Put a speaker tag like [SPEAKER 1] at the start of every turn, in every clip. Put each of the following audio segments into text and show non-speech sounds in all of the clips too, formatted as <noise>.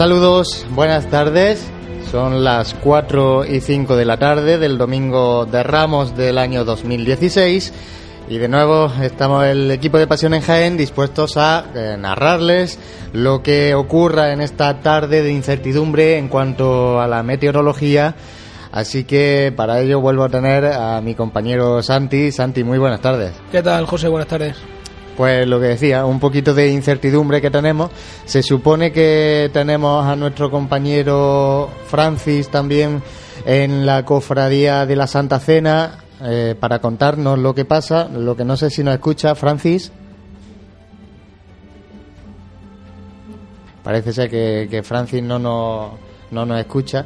[SPEAKER 1] Saludos, buenas tardes. Son las 4 y 5 de la tarde del domingo de Ramos del año 2016 y de nuevo estamos el equipo de Pasión en Jaén dispuestos a eh, narrarles lo que ocurra en esta tarde de incertidumbre en cuanto a la meteorología. Así que para ello vuelvo a tener a mi compañero Santi. Santi, muy buenas tardes.
[SPEAKER 2] ¿Qué tal, José? Buenas tardes.
[SPEAKER 1] Pues lo que decía, un poquito de incertidumbre que tenemos. Se supone que tenemos a nuestro compañero Francis también en la cofradía de la Santa Cena eh, para contarnos lo que pasa. Lo que no sé si nos escucha, Francis. Parece ser que, Francis no nos, no nos escucha.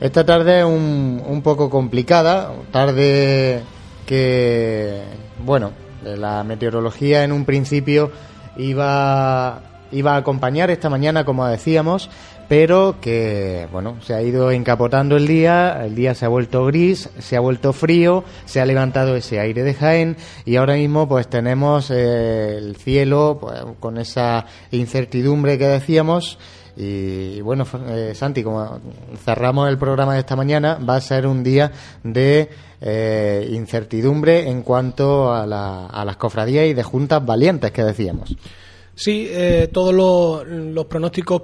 [SPEAKER 1] Esta tarde es un, un poco complicada, tarde que, bueno, la meteorología en un principio iba, iba a acompañar esta mañana, como decíamos, pero que, bueno, se ha ido encapotando el día, el día se ha vuelto gris, se ha vuelto frío, se ha levantado ese aire de Jaén y ahora mismo pues tenemos eh, el cielo pues, con esa incertidumbre que decíamos y bueno, eh, Santi, como cerramos el programa de esta mañana, va a ser un día de eh, incertidumbre en cuanto a, las cofradías y de juntas valientes que decíamos.
[SPEAKER 2] Sí, eh, todos los, pronósticos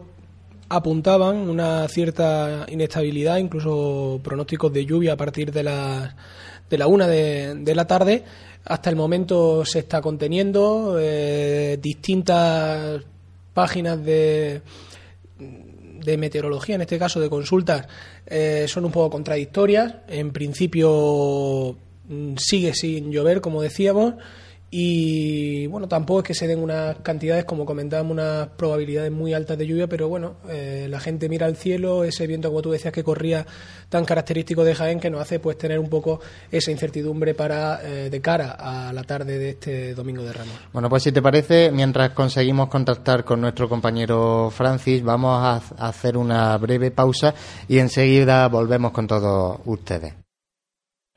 [SPEAKER 2] apuntaban una cierta inestabilidad, incluso pronósticos de lluvia a partir de la, de la una de, la tarde. Hasta el momento se está conteniendo. distintas páginas de, de meteorología, en este caso de consultas, eh, son un poco contradictorias. En principio mm, sigue sin llover, como decíamos, y bueno, tampoco es que se den unas cantidades, como comentábamos, unas probabilidades muy altas de lluvia, pero bueno, eh, la gente mira al cielo, ese viento, como tú decías, que corría tan característico de Jaén, que nos hace pues tener un poco esa incertidumbre para eh, de cara a la tarde de este domingo de Ramos.
[SPEAKER 1] Bueno, pues si te parece, mientras conseguimos contactar con nuestro compañero Francis, vamos a hacer una breve pausa y enseguida volvemos con todos ustedes.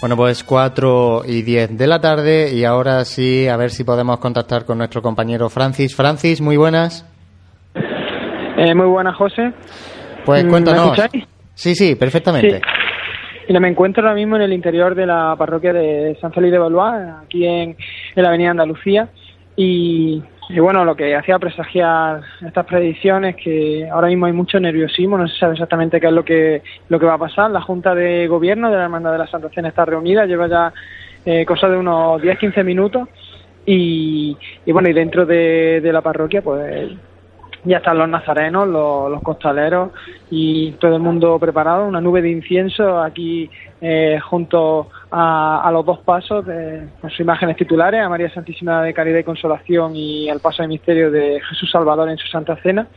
[SPEAKER 1] Bueno, pues 4 y 10 de la tarde y ahora sí, a ver si podemos contactar con nuestro compañero Francis. Francis, muy buenas.
[SPEAKER 3] Eh, muy buenas, José.
[SPEAKER 1] Pues cuéntanos. ¿Me sí, sí, perfectamente.
[SPEAKER 3] Sí. me encuentro ahora mismo en el interior de la parroquia de San Félix de Valois, aquí en, la Avenida Andalucía. Y, Y bueno, lo que hacía presagiar estas predicciones que ahora mismo hay mucho nerviosismo, no se sabe exactamente qué es lo que lo que va a pasar. La Junta de Gobierno de la Hermandad de la Santa Cena está reunida, lleva ya eh, cosa de unos 10-15 minutos y, y, bueno, y dentro de, de la parroquia pues ya están los nazarenos, los, costaleros y todo el mundo preparado, una nube de incienso aquí eh, junto a, a, los dos pasos de, con sus imágenes titulares, a María Santísima de Caridad y Consolación y al paso de misterio de Jesús Salvador en su Santa Cena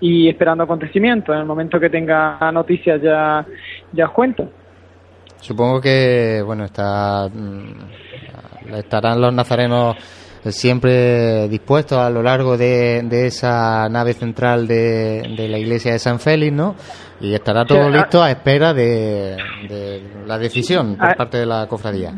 [SPEAKER 3] y esperando acontecimientos. En el momento que tenga noticias ya, ya os cuento.
[SPEAKER 1] Supongo que, bueno, está, estarán los nazarenos siempre dispuestos a lo largo de, de esa nave central de, de, la iglesia de San Félix, ¿no? Y estará todo sí, listo a espera de, de la decisión por a, parte de la cofradía.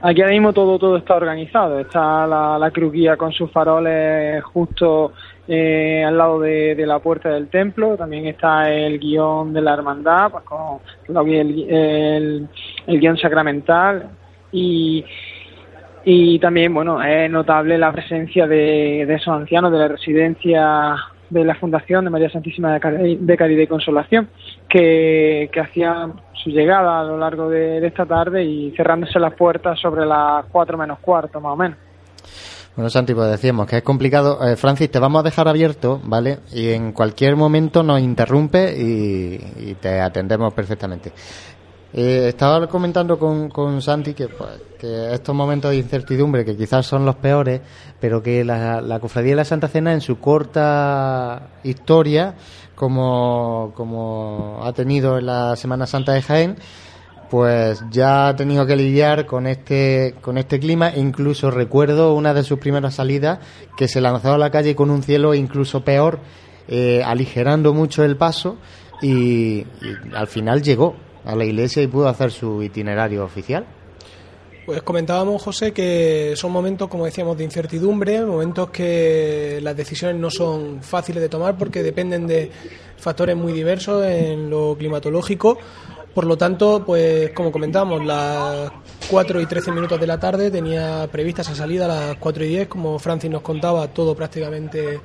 [SPEAKER 3] Aquí ahora mismo todo todo está organizado. Está la, la cruguía con sus faroles justo eh, al lado de, de, la puerta del templo. También está el guion de la hermandad, pues con el, el, el guion sacramental y y también, bueno, es notable la presencia de, esos ancianos de la residencia de la Fundación de María Santísima de, Caridad, y Consolación, que, que hacían su llegada a lo largo de, esta tarde y cerrándose las puertas sobre las cuatro menos cuarto, más o menos.
[SPEAKER 1] Bueno, Santi, pues decíamos que es complicado. Eh, Francis, te vamos a dejar abierto, ¿vale? Y en cualquier momento nos interrumpe y te atendemos perfectamente. Eh, estaba comentando con, con Santi que, pues, que, estos momentos de incertidumbre, que quizás son los peores, pero que la, Cofradía de la Santa Cena, en su corta historia, como, como ha tenido en la Semana Santa de Jaén, pues ya ha tenido que lidiar con este, con este clima. Incluso recuerdo una de sus primeras salidas que se lanzó a la calle con un cielo incluso peor, eh, aligerando mucho el paso y al final llegó a la iglesia y pudo hacer su itinerario oficial.
[SPEAKER 2] Pues comentábamos, José, que son momentos, como decíamos, de incertidumbre, momentos que las decisiones no son fáciles de tomar porque dependen de factores muy diversos en lo climatológico. Por lo tanto, pues como comentábamos, las 4 y 13 minutos de la tarde tenía prevista esa salida a las 4 y 10, como Francis nos contaba, todo prácticamente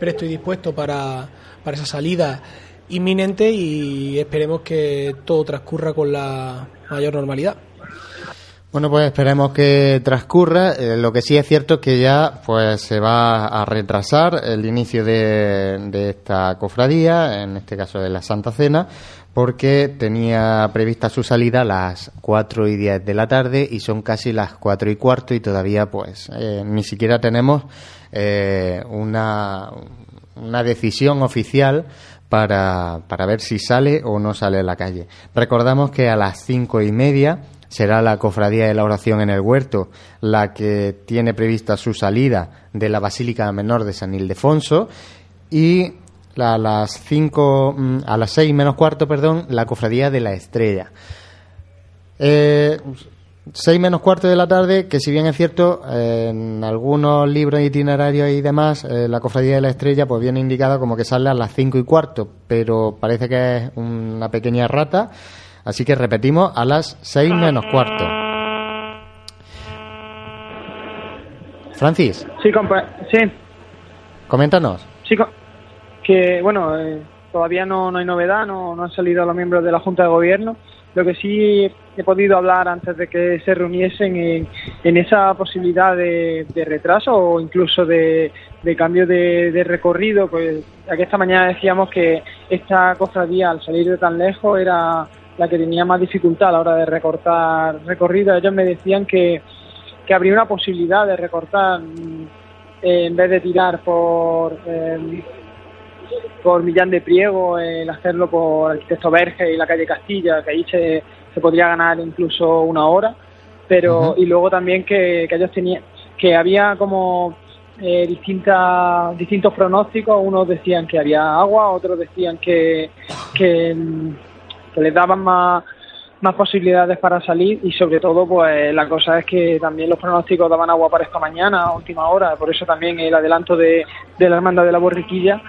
[SPEAKER 2] presto y dispuesto para, para esa salida inminente y esperemos que todo transcurra con la mayor normalidad.
[SPEAKER 1] Bueno, pues esperemos que transcurra. Eh, lo que sí es cierto es que ya pues se va a retrasar el inicio de, de, esta cofradía, en este caso de la Santa Cena, porque tenía prevista su salida a las 4 y 10 de la tarde y son casi las 4 y cuarto y todavía pues eh, ni siquiera tenemos eh, una, una decisión oficial para, para ver si sale o no sale a la calle. Recordamos que a las cinco y media será la cofradía de la oración en el huerto la que tiene prevista su salida de la Basílica Menor de San Ildefonso y a las cinco, mm, a las seis menos cuarto, perdón, la cofradía de la Estrella. Eh, 6 menos cuarto de la tarde, que si bien es cierto, eh, en algunos libros itinerarios y demás, eh, la cofradía de la estrella pues viene indicada como que sale a las 5 y cuarto, pero parece que es una pequeña rata, así que repetimos a las 6 menos cuarto. Francis.
[SPEAKER 3] Sí, compa sí.
[SPEAKER 1] Coméntanos.
[SPEAKER 3] Sí, que bueno, eh, todavía no, no hay novedad, no, no han salido los miembros de la Junta de Gobierno. Lo que sí he podido hablar antes de que se reuniesen en, esa posibilidad de, retraso o incluso de, cambio de, recorrido, pues aquí esta mañana decíamos que esta cofradía al salir de tan lejos era la que tenía más dificultad a la hora de recortar recorrido. Ellos me decían que, que habría una posibilidad de recortar eh, en vez de tirar por... Eh, por Millán de Priego, el hacerlo por Arquitecto Verge y la calle Castilla, que ahí se, se podría ganar incluso una hora, pero uh -huh. y luego también que, que ellos tenían, que había como eh, distintas, distintos pronósticos, unos decían que había agua, otros decían que, que, que les daban más más posibilidades para salir. Y sobre todo pues la cosa es que también los pronósticos daban agua para esta mañana a última hora, por eso también el adelanto de, de la hermandad de la borriquilla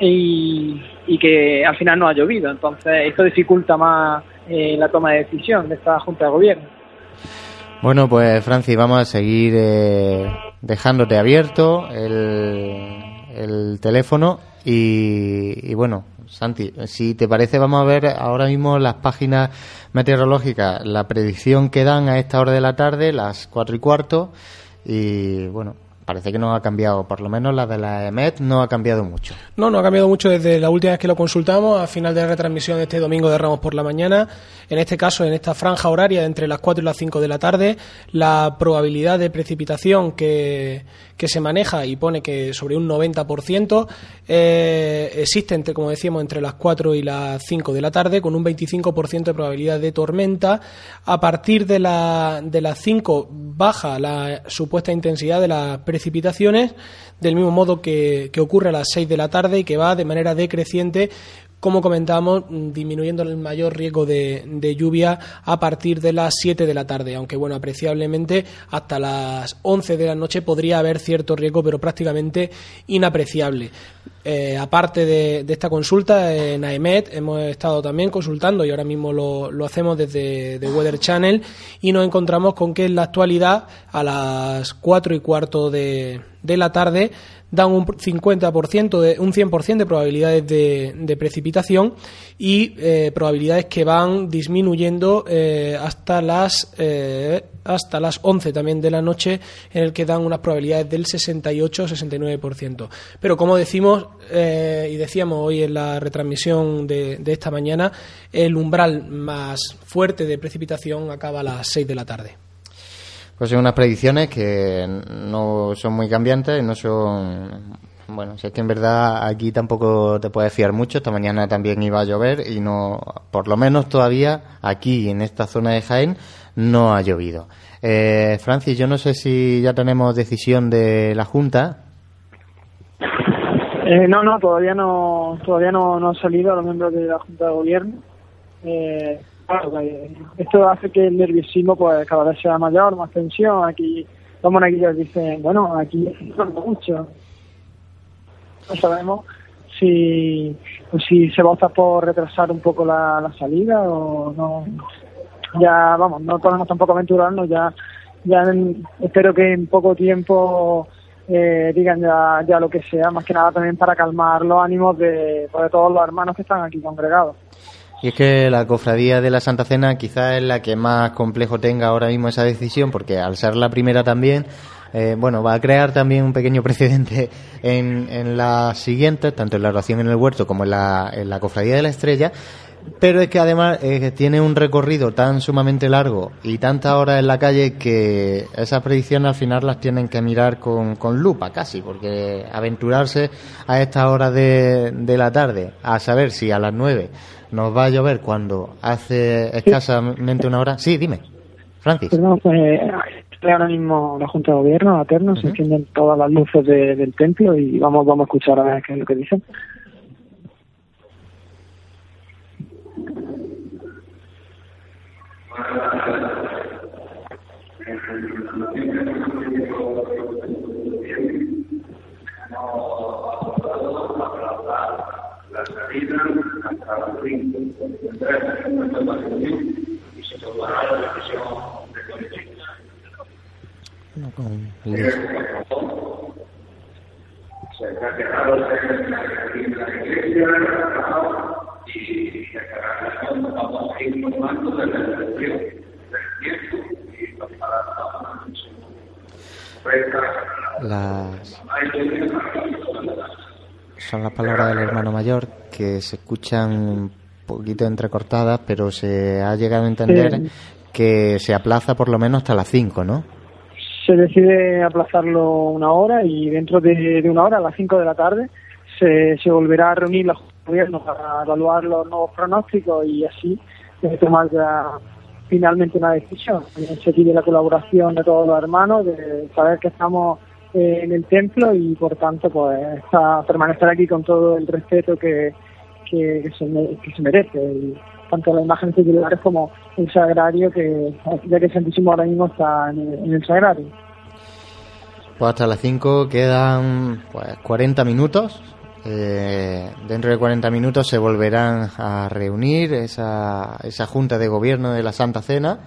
[SPEAKER 3] y, y, que al final no ha llovido. Entonces, esto dificulta más eh, la toma de decisión de esta Junta de Gobierno.
[SPEAKER 1] Bueno, pues Francis, vamos a seguir eh, dejándote abierto el, el teléfono y, y, bueno, Santi, si te parece vamos a ver ahora mismo las páginas meteorológicas, la predicción que dan a esta hora de la tarde, las cuatro y cuarto y bueno, parece que no ha cambiado, por lo menos la de la EMET no ha cambiado mucho.
[SPEAKER 2] No, no ha cambiado mucho desde la última vez que lo consultamos, a final de la retransmisión de este domingo de Ramos por la mañana. En este caso, en esta franja horaria entre las 4 y las 5 de la tarde, la probabilidad de precipitación que, que se maneja y pone que sobre un 90% eh, existe, entre, como decíamos, entre las 4 y las 5 de la tarde, con un 25% de probabilidad de tormenta. A partir de, la, de las 5 baja la supuesta intensidad de las precipitaciones, del mismo modo que, que ocurre a las 6 de la tarde y que va de manera decreciente como comentábamos, disminuyendo el mayor riesgo de, de, lluvia a partir de las 7 de la tarde, aunque bueno, apreciablemente hasta las 11 de la noche podría haber cierto riesgo, pero prácticamente inapreciable. Eh, aparte de, esta consulta en AEMET, hemos estado también consultando y ahora mismo lo, lo hacemos desde The Weather Channel y nos encontramos con que en la actualidad a las 4 y cuarto de, de la tarde dan un 50%, de, un 100% de probabilidades de, de precipitación y eh, probabilidades que van disminuyendo eh, hasta las eh, hasta las 11 también de la noche en el que dan unas probabilidades del 68-69%. Pero como decimos y decíamos hoy en la retransmisión de, de esta mañana, el umbral más fuerte de precipitación acaba a las 6 de la tarde.
[SPEAKER 1] Pues son unas predicciones que no son muy cambiantes, no son bueno, si es que en verdad aquí tampoco te puedes fiar mucho. Esta mañana también iba a llover y no, por lo menos todavía aquí en esta zona de Jaén no ha llovido. Eh, Francis, yo no sé si ya tenemos decisión de la Junta.
[SPEAKER 3] Eh, no, no, todavía no, todavía no, no han salido los miembros de la Junta de Gobierno. Eh, esto hace que el nerviosismo pues cada vez sea mayor, más tensión. Aquí los monaguillos dicen, bueno, aquí mucho. No sabemos si pues, si se vota por retrasar un poco la, la salida o no. Ya, vamos, no podemos tampoco aventurarnos, ya, ya espero que en poco tiempo eh, digan ya, ya lo que sea, más que nada también para calmar los ánimos de, pues, de todos los hermanos que están aquí congregados.
[SPEAKER 1] Y es que la cofradía de la Santa Cena quizás es la que más complejo tenga ahora mismo esa decisión, porque al ser la primera también, eh, bueno, va a crear también un pequeño <laughs> precedente en, en las siguientes, tanto en la oración en el huerto como en la, en la cofradía de la estrella, pero es que además eh, tiene un recorrido tan sumamente largo y tantas horas en la calle que esas predicciones al final las tienen que mirar con, con lupa casi, porque aventurarse a estas horas de, de la tarde a saber si a las nueve nos va a llover cuando hace escasamente una hora. Sí, dime, Francis.
[SPEAKER 3] Perdón, pues, estoy ahora mismo en la Junta de Gobierno, la Terno, uh -huh. se encienden todas las luces de, del templo y vamos, vamos a escuchar a ver qué es lo que dicen.
[SPEAKER 4] La salida hasta las 5 y se tomará la decisión.
[SPEAKER 1] No, con...
[SPEAKER 4] Se en la iglesia y se vamos a ir informando de la del tiempo y para
[SPEAKER 1] las son las palabras del hermano mayor que se escuchan un poquito entrecortadas, pero se ha llegado a entender sí. que se aplaza por lo menos hasta las 5, ¿no?
[SPEAKER 3] Se decide aplazarlo una hora y dentro de, de una hora, a las 5 de la tarde, se, se volverá a reunir los gobiernos para evaluar los nuevos pronósticos y así tomar ya finalmente una decisión. Se pide la colaboración de todos los hermanos, de saber que estamos en el templo y por tanto pues está, permanecer aquí con todo el respeto que, que, se, que merece. Tanto las imágenes titulares como el sagrario que ya que Santísimo ahora mismo está en el, en el sagrario.
[SPEAKER 1] Pues hasta las 5 quedan pues 40 minutos. Eh, dentro de 40 minutos se volverán a reunir esa, esa junta de gobierno de la Santa Cena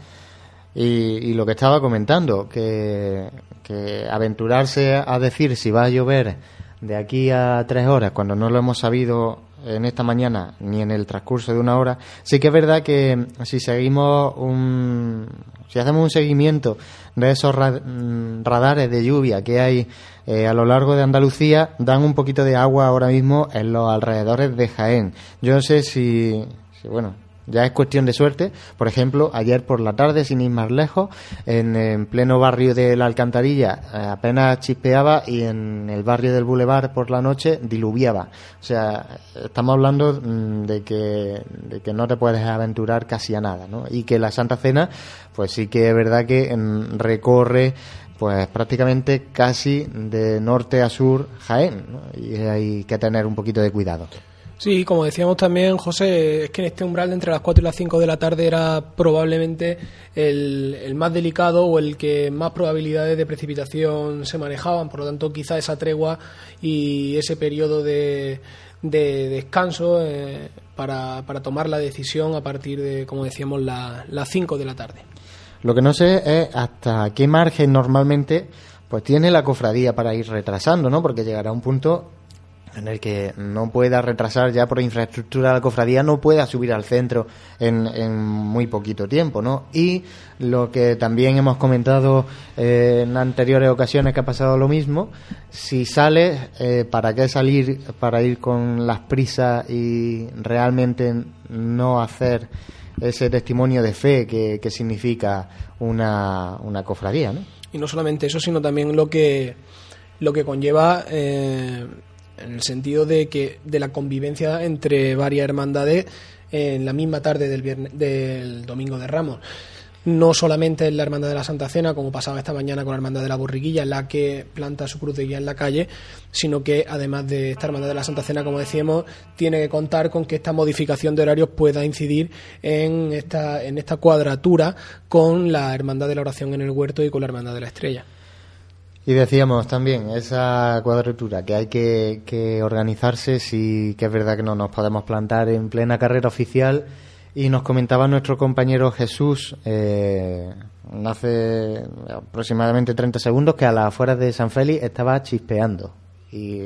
[SPEAKER 1] Y, y lo que estaba comentando, que, que aventurarse a decir si va a llover de aquí a tres horas, cuando no lo hemos sabido en esta mañana ni en el transcurso de una hora, sí que es verdad que si seguimos un, si hacemos un seguimiento de esos mm, radares de lluvia que hay eh, a lo largo de Andalucía, dan un poquito de agua ahora mismo en los alrededores de Jaén. Yo no sé si, si bueno, ya es cuestión de suerte. Por ejemplo, ayer por la tarde, sin ir más lejos, en, en pleno barrio de la Alcantarilla eh, apenas chispeaba y en el barrio del Boulevard por la noche diluviaba. O sea, estamos hablando mm, de que, de que no te puedes aventurar casi a nada, ¿no? Y que la Santa Cena, pues sí que es verdad que mm, recorre pues prácticamente casi de norte a sur Jaén, ¿no? Y hay que tener un poquito de cuidado.
[SPEAKER 2] Sí, como decíamos también, José, es que en este umbral de entre las 4 y las 5 de la tarde era probablemente el, más delicado o el que más probabilidades de precipitación se manejaban. Por lo tanto, quizá esa tregua y ese periodo de, de descanso eh, para, tomar la decisión a partir de, como decíamos, la- las 5 de la tarde.
[SPEAKER 1] Lo que no sé es hasta qué margen normalmente pues tiene la cofradía para ir retrasando, ¿no? Porque llegará un punto en el que no pueda retrasar ya por infraestructura la cofradía, no pueda subir al centro en, en muy poquito tiempo, ¿no? Y lo que también hemos comentado eh, en anteriores ocasiones que ha pasado lo mismo, si sales, eh, ¿para qué salir para ir con las prisas y realmente no hacer ese testimonio de fe que, que significa una, una cofradía, ¿no?
[SPEAKER 2] y no solamente eso, sino también lo que lo que conlleva eh, en el sentido de que de la convivencia entre varias hermandades en la misma tarde del vierne- del domingo de Ramos. No solamente es la Hermandad de la Santa Cena, como pasaba esta mañana con la Hermandad de la Borriquilla, la que planta su cruz de guía en la calle, sino que además de esta Hermandad de la Santa Cena, como decíamos, tiene que contar con que esta modificación de horarios pueda incidir en esta, en esta cuadratura con la Hermandad de la Oración en el Huerto y con la Hermandad de la Estrella.
[SPEAKER 1] Y decíamos también esa cuadratura que hay que, que organizarse si que es verdad que no nos podemos plantar en plena carrera oficial. Y nos comentaba nuestro compañero Jesús eh, hace aproximadamente 30 segundos que a las afueras de San Félix estaba chispeando y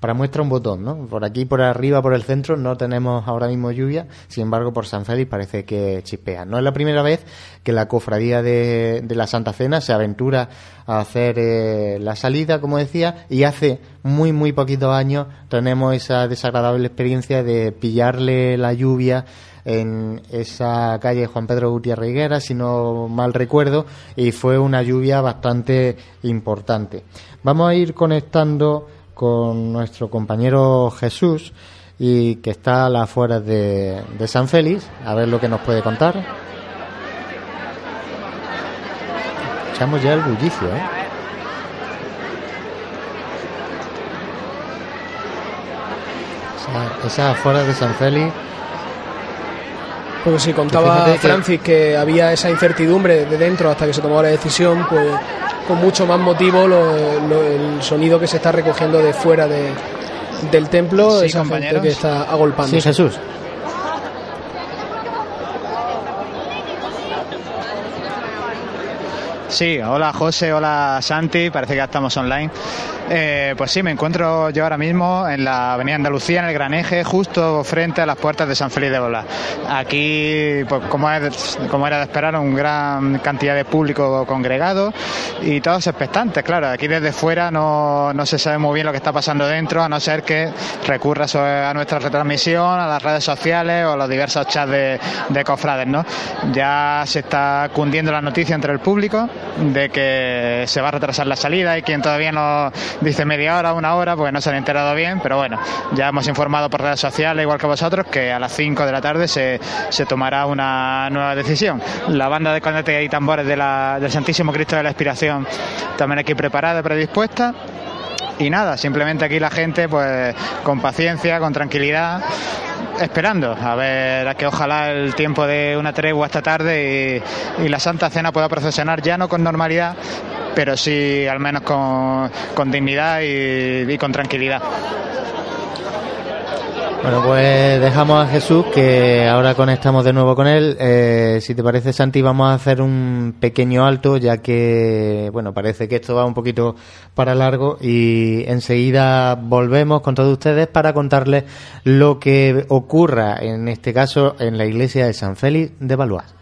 [SPEAKER 1] para muestra un botón, ¿no? Por aquí, por arriba, por el centro no tenemos ahora mismo lluvia, sin embargo por San Félix parece que chispea. No es la primera vez que la cofradía de, de la Santa Cena se aventura a hacer eh, la salida, como decía, y hace muy, muy poquitos años tenemos esa desagradable experiencia de pillarle la lluvia en esa calle Juan Pedro Gutiérrez Higuera, si no mal recuerdo, y fue una lluvia bastante importante. Vamos a ir conectando con nuestro compañero Jesús, y que está a las afueras de, de San Félix, a ver lo que nos puede contar. Echamos ya el bullicio, ¿eh? Esa- Esas afueras de San Félix
[SPEAKER 2] Porque si contaba
[SPEAKER 1] que-
[SPEAKER 2] Francis que había esa incertidumbre de dentro hasta que se tomó la decisión, pues con mucho más motivo lo- lo- el sonido que se está recogiendo de fuera de, del templo,
[SPEAKER 5] Sí,
[SPEAKER 2] esa gente
[SPEAKER 5] compañeros.
[SPEAKER 2] que está agolpando.
[SPEAKER 1] Sí, Jesús.
[SPEAKER 5] Sí, hola José, hola Santi, parece que ya estamos online. Eh, pues sí, me encuentro yo ahora mismo en la Avenida Andalucía, en el Gran Eje, justo frente a las puertas de San Félix de Bola. Aquí, pues como, es- como era de esperar, una gran cantidad de público congregado y todos expectantes, claro. Aquí desde fuera no, no se sabe muy bien lo que está pasando dentro, a no ser que recurra a nuestra retransmisión, a las redes sociales o a los diversos chats de, de cofrades, ¿no? Ya se está cundiendo la noticia entre el público de que se va a retrasar la salida y quien todavía no dice media hora, una hora, porque no se han enterado bien, pero bueno, ya hemos informado por redes sociales, igual que vosotros, que a las 5 de la tarde se, se tomará una nueva decisión. La banda de cornetas y tambores del Santísimo Cristo de la Expiración también aquí preparada predispuesta. Y nada, simplemente aquí la gente, pues con paciencia, con tranquilidad, esperando a ver a que ojalá el tiempo de una tregua esta tarde y, la Santa Cena pueda procesionar ya no con normalidad, pero sí al menos con, con dignidad y con tranquilidad.
[SPEAKER 1] Bueno, pues dejamos a Jesús, que ahora conectamos de nuevo con él. Eh, si te parece, Santi, vamos a hacer un pequeño alto, ya que, bueno, parece que esto va un poquito para largo y enseguida volvemos con todos ustedes para contarles lo que ocurra, en este caso, en la iglesia de San Félix de Valois.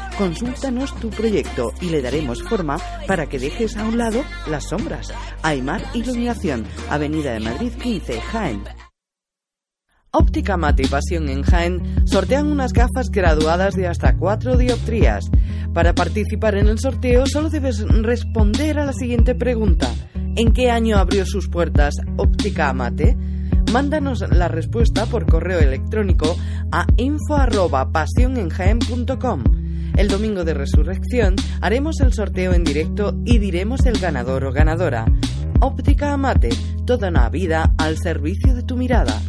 [SPEAKER 6] Consúltanos tu proyecto y le daremos forma para que dejes a un lado las sombras. Aymar Iluminación, Avenida de Madrid 15, Jaén. Óptica Mate y Pasión en Jaén sortean unas gafas graduadas de hasta 4 dioptrías. Para participar en el sorteo solo debes responder a la siguiente pregunta. ¿En qué año abrió sus puertas Óptica Mate? Mándanos la respuesta por correo electrónico a info@pasionenjaen.com. El domingo de resurrección haremos el sorteo en directo y diremos el ganador o ganadora. Óptica Amate, toda una vida al servicio de tu mirada.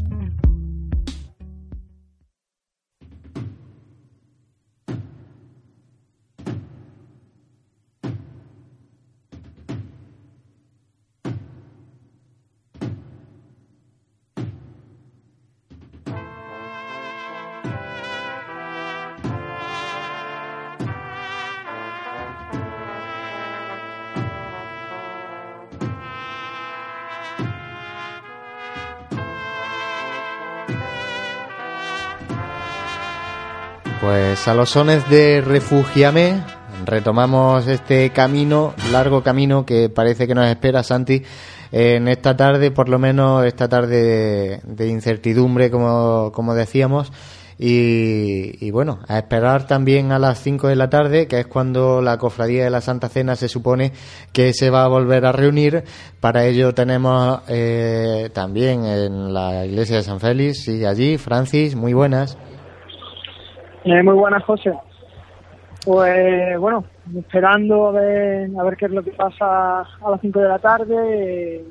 [SPEAKER 1] Pues de Refugiame retomamos este camino, largo camino que parece que nos espera Santi en esta tarde, por lo menos esta tarde de, incertidumbre, como, como decíamos. Y, bueno, a esperar también a las 5 de la tarde, que es cuando la Cofradía de la Santa Cena se supone que se va a volver a reunir. Para ello tenemos eh, también en la iglesia de San Félix, y allí, Francis, muy buenas.
[SPEAKER 3] Eh, muy buenas, José. Pues bueno, esperando a ver, a ver qué es lo que pasa a las 5 de la tarde.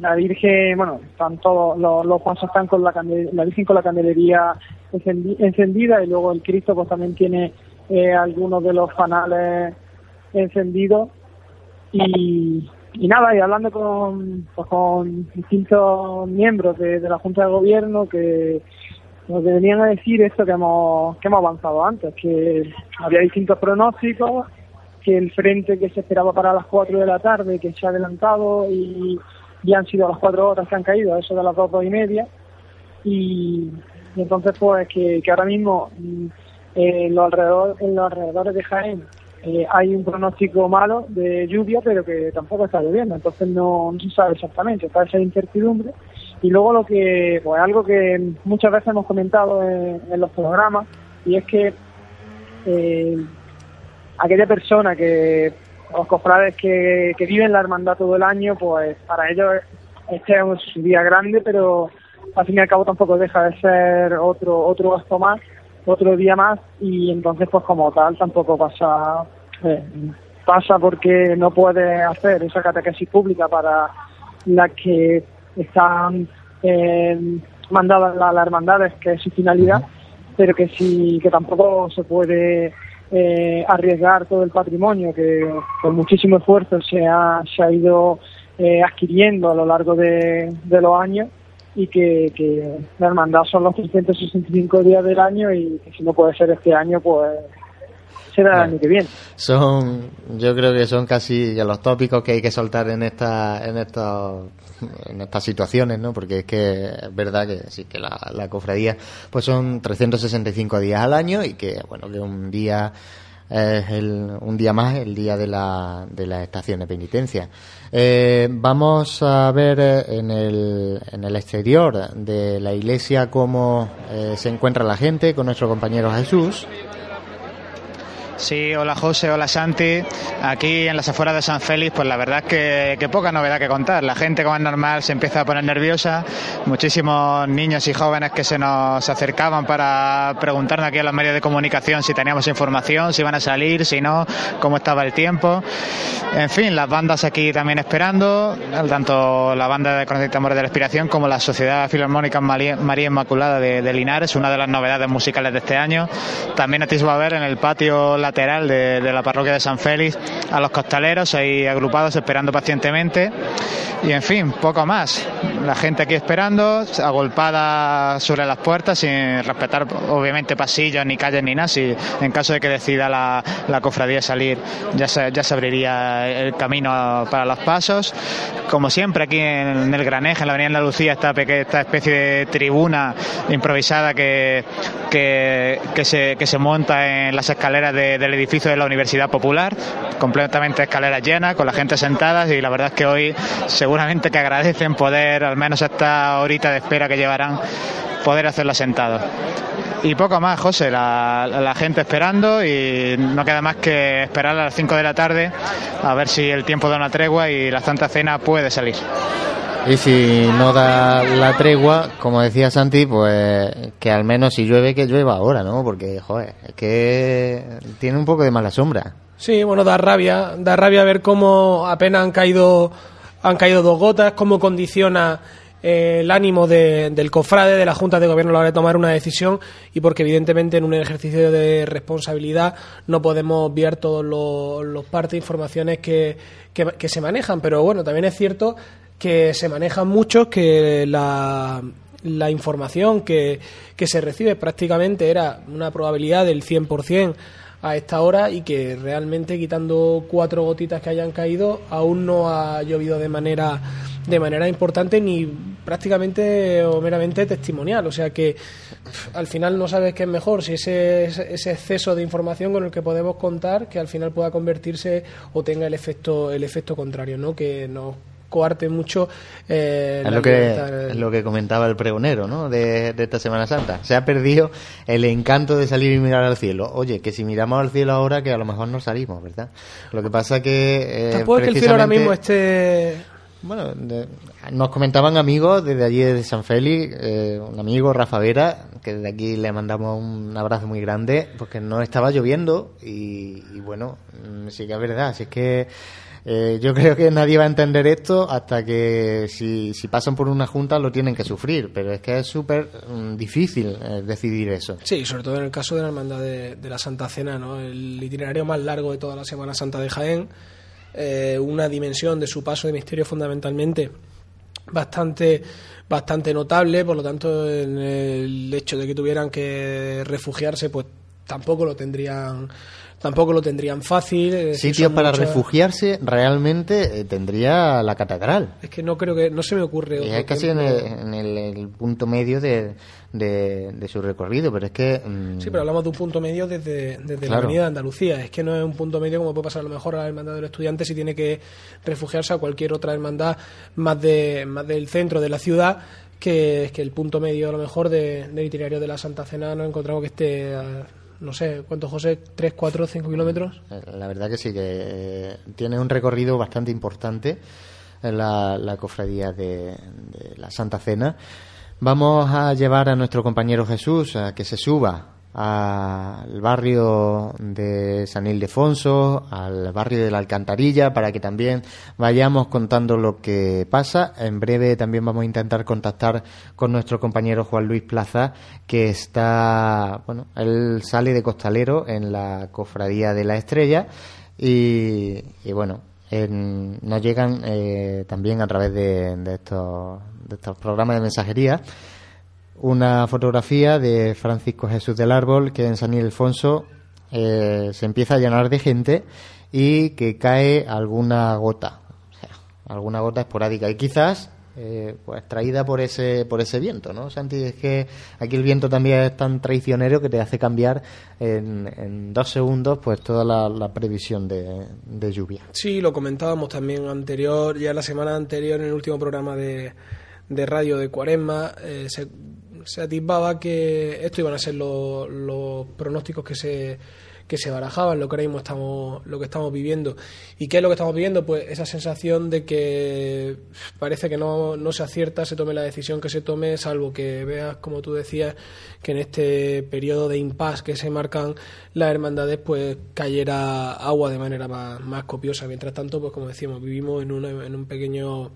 [SPEAKER 3] La Virgen, bueno, están todos los, pasos están con la, la Virgen con la candelería encendida y luego el Cristo pues también tiene eh, algunos de los fanales encendidos y, y nada, y hablando con, pues, con distintos miembros de la Junta de Gobierno que nos venían a decir esto que hemos, que hemos avanzado antes, que había distintos pronósticos, que el frente que se esperaba para las 4 de la tarde, que se ha adelantado y ya han sido las 4 horas que han caído, eso de las 2, y media, y, entonces pues que, ahora mismo mm, en, los alrededor, en los alrededores de Jaén eh, hay un pronóstico malo de lluvia, pero que tampoco está lloviendo, entonces no, no se sabe exactamente, está esa incertidumbre y luego lo que, pues algo que muchas veces hemos comentado en, los programas, y es que eh, aquella persona que, los cofrades que, que viven la hermandad todo el año, pues para ellos este es un día grande, pero al fin y al cabo tampoco deja de ser otro, otro gasto más, otro día más, y entonces pues como tal tampoco pasa, eh, pasa porque no puede hacer esa catequesis pública para la que están eh, mandadas las la hermandades, que es su finalidad, pero que sí, que tampoco se puede eh, arriesgar todo el patrimonio que con muchísimo esfuerzo se ha, se ha ido eh, adquiriendo a lo largo de, de los años y que, que, la hermandad son los 365 días del año y que si no puede ser este año, pues
[SPEAKER 1] son, yo creo que son casi los tópicos que hay que soltar en esta, en estos, en estas situaciones, ¿no? Porque es que es verdad que sí que la, la cofradía, pues son 365 días al año y que, bueno, que un día es el, un día más el día de la, de la estación de penitencia. Eh, vamos a ver eh, en el, en el exterior de la iglesia cómo eh, se encuentra la gente con nuestro compañero Jesús
[SPEAKER 5] Sí, hola José, hola Santi. Aquí en las afueras de San Félix, pues la verdad es que, poca novedad que contar. La gente, como es normal, se empieza a poner nerviosa. Muchísimos niños y jóvenes que se nos acercaban para preguntarnos aquí a los medios de comunicación si teníamos información, si iban a salir, si no, cómo estaba el tiempo. En fin, las bandas aquí también esperando, tanto la banda de Conecta Amores de la Inspiración como la Sociedad Filarmónica María, Inmaculada de, Linares, una de las novedades musicales de este año. También va a ver en el patio lateral de, la parroquia de San Félix a los costaleros ahí agrupados esperando pacientemente. Y en fin, poco más. La gente aquí esperando, agolpada sobre las puertas, sin respetar obviamente pasillos, ni calles, ni nada. Si en caso de que decida la, la cofradía salir, ya se, ya se abriría el camino para los pasos. Como siempre, aquí en, el Graneja, en la Avenida Andalucía, esta, esta especie de tribuna improvisada que, que, que, se, que se monta en las escaleras del edificio de la Universidad Popular, completamente escaleras llenas, con la gente sentada y la verdad es que hoy seguramente que agradecen poder, al menos esta horita de espera que llevarán, poder hacerla sentado. Y poco más, José, la, gente esperando y no queda más que esperar a las 5 de la tarde a ver si el tiempo da una tregua y la Santa Cena puede salir.
[SPEAKER 1] Y si no da la tregua, como decía Santi, pues que al menos si llueve, que llueva ahora, ¿no? Porque, joder, es que tiene un poco de mala sombra.
[SPEAKER 2] Sí, bueno, da rabia, da rabia ver cómo apenas han caído, han caído dos gotas, cómo condiciona eh, el ánimo del cofrade, de la Junta de Gobierno a la hora de tomar una decisión y porque evidentemente en un ejercicio de responsabilidad no podemos obviar todos los, partes de informaciones que, que, se manejan. Pero bueno, también es cierto que se manejan mucho, que la, la información que, que se recibe prácticamente era una probabilidad del 100% a esta hora y que realmente quitando cuatro gotitas que hayan caído aún no ha llovido de manera de manera importante ni prácticamente o meramente testimonial. O sea que al final no sabes qué es mejor si ese, ese exceso de información con el que podemos contar que al final pueda convertirse o tenga el efecto el efecto contrario no que nos coarte mucho
[SPEAKER 1] eh, es, lo que, lo que comentaba el pregonero ¿no? de, esta Semana Santa. Se ha perdido el encanto de salir y mirar al cielo. Oye, que si miramos al cielo ahora, que a lo mejor no salimos, ¿verdad? Lo que pasa que...
[SPEAKER 2] Eh, Tampoco que el cielo ahora mismo esté...
[SPEAKER 1] Bueno, nos comentaban amigos desde allí de San Félix, eh, un amigo, Rafa Vera, que desde aquí le mandamos un abrazo muy grande, porque no estaba lloviendo y, y bueno, mm, sí que es verdad, así es que eh, yo creo que nadie va a entender esto hasta que si, si pasan por una junta lo tienen que sufrir, pero es que es súper mm, difícil eh, decidir eso.
[SPEAKER 2] Sí, sobre todo en el caso de la Hermandad de, la Santa Cena, ¿no? el itinerario más largo de toda la Semana Santa de Jaén, eh, una dimensión de su paso de misterio fundamentalmente bastante bastante notable, por lo tanto en el hecho de que tuvieran que refugiarse pues tampoco lo tendrían tampoco lo tendrían fácil.
[SPEAKER 1] Sitios para refugiarse realmente eh, tendría la catedral.
[SPEAKER 2] Es que no creo que, no se me ocurre.
[SPEAKER 1] es casi en, el, punto medio de, de, su recorrido, pero es que...
[SPEAKER 2] Mm, sí, pero hablamos de un punto medio desde, desde la Avenida de Andalucía. Es que no es un punto medio como puede pasar a lo mejor a la Hermandad de los Estudiantes si tiene que refugiarse a cualquier otra hermandad más, de, más del centro de la ciudad que, que el punto medio a lo mejor de, del itinerario de la Santa Cena no encontramos que esté no sé, ¿cuánto José? ¿3, 4, 5 kilómetros?
[SPEAKER 1] La verdad que sí, que eh, tiene un recorrido bastante importante la, cofradía de, la Santa Cena. Vamos a llevar a nuestro compañero Jesús a que se suba al barrio de San Ildefonso, al barrio de la Alcantarilla, para que también vayamos contando lo que pasa. En breve también vamos a intentar contactar con nuestro compañero Juan Luis Plaza, que está, bueno, él sale de costalero en la cofradía de la Estrella y, bueno, nos llegan eh, también a través de, de estos programas de mensajería una fotografía de Francisco Jesús del Árbol que en San Ildefonso eh, se empieza a llenar de gente y que cae alguna gota, o sea, alguna gota esporádica y quizás eh, pues traída por ese por ese viento, ¿no? Santi, es que aquí el viento también es tan traicionero que te hace cambiar en, dos segundos pues toda la, previsión de, lluvia.
[SPEAKER 2] Sí, lo comentábamos también anterior, ya la semana anterior en el último programa de, de radio de Cuaresma, eh, se, atisbaba que esto iban a ser los, pronósticos que se que se barajaban, lo que estamos, lo que estamos viviendo. ¿Y qué es lo que estamos viviendo? Pues esa sensación de que parece que no, no se acierta, se tome la decisión que se tome, salvo que veas, como tú decías, que en este periodo de impasse que se marcan las hermandades, pues cayera agua de manera más, más copiosa. Mientras tanto, pues como decíamos, vivimos en, una, en un pequeño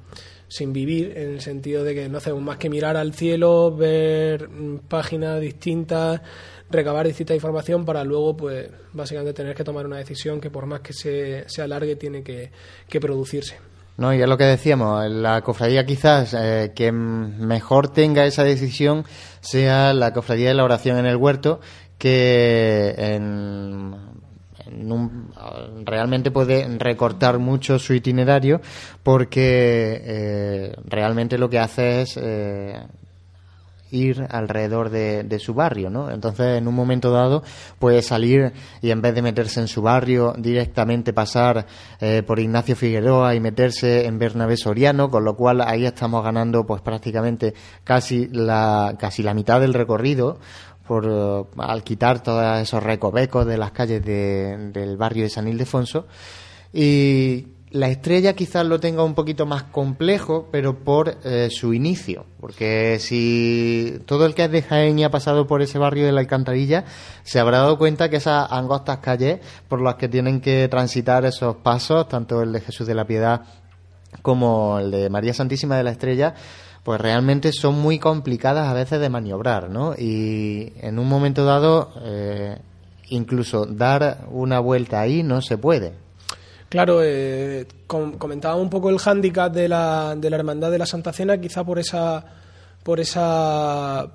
[SPEAKER 2] sin vivir, en el sentido de que no hacemos más que mirar al cielo, ver mm, páginas distintas, recabar distinta información para luego, pues, básicamente tener que tomar una decisión que por más que se, se alargue, tiene que, que producirse.
[SPEAKER 1] No, y es lo que decíamos, la cofradía quizás eh, que mejor tenga esa decisión sea la cofradía de la oración en el huerto, que en realmente puede recortar mucho su itinerario porque eh, realmente lo que hace es eh, ir alrededor de, su barrio, ¿no? Entonces, en un momento dado, puede salir y en vez de meterse en su barrio, directamente pasar eh, por Ignacio Figueroa y meterse en Bernabé Soriano, con lo cual ahí estamos ganando, pues prácticamente casi la, casi la mitad del recorrido, por, eh, al quitar todos esos recovecos de las calles del barrio de San Ildefonso. Y la estrella quizás lo tenga un poquito más complejo, pero por eh, su inicio. Porque si todo el que es de Jaén y ha pasado por ese barrio de la Alcantarilla, se habrá dado cuenta que esas angostas calles por las que tienen que transitar esos pasos, tanto el de Jesús de la Piedad como el de María Santísima de la Estrella, pues realmente son muy complicadas a veces de maniobrar, ¿no? Y en un momento dado, eh, incluso dar una vuelta ahí no se puede.
[SPEAKER 2] Claro, eh, comentaba un poco el hándicap de la, de la Hermandad de la Santa Cena, quizá por esa, por esa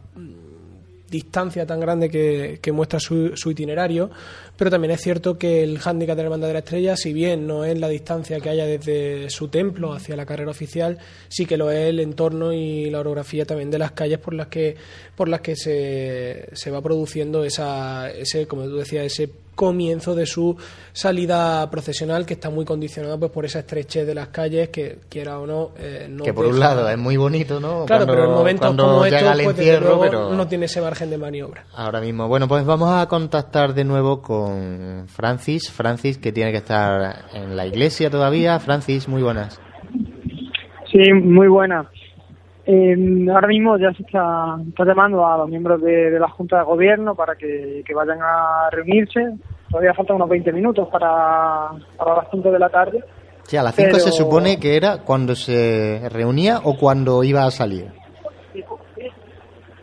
[SPEAKER 2] distancia tan grande que, muestra su, su, itinerario, pero también es cierto que el hándicap de la Hermandad de la Estrella, si bien no es la distancia que haya desde su templo hacia la carrera oficial, sí que lo es el entorno y la orografía también de las calles por las que, por las que se, se va produciendo esa, ese, como tú decías, ese comienzo de su salida profesional que está muy condicionado pues por esa estrechez de las calles que quiera o no eh,
[SPEAKER 1] que por un lado es muy bonito no
[SPEAKER 2] claro pero en momentos como estos pues, no tiene ese margen de maniobra.
[SPEAKER 1] Ahora mismo. Bueno pues vamos a contactar de nuevo con Francis. Francis que tiene que estar en la iglesia todavía. Francis muy buenas.
[SPEAKER 3] Sí muy buenas eh, ahora mismo ya se está, está, llamando a los miembros de, la Junta de Gobierno para que, vayan a reunirse. Todavía faltan unos 20 minutos para, para las 5 de la tarde.
[SPEAKER 1] Sí, a las 5 se supone que era cuando se reunía o cuando iba a salir.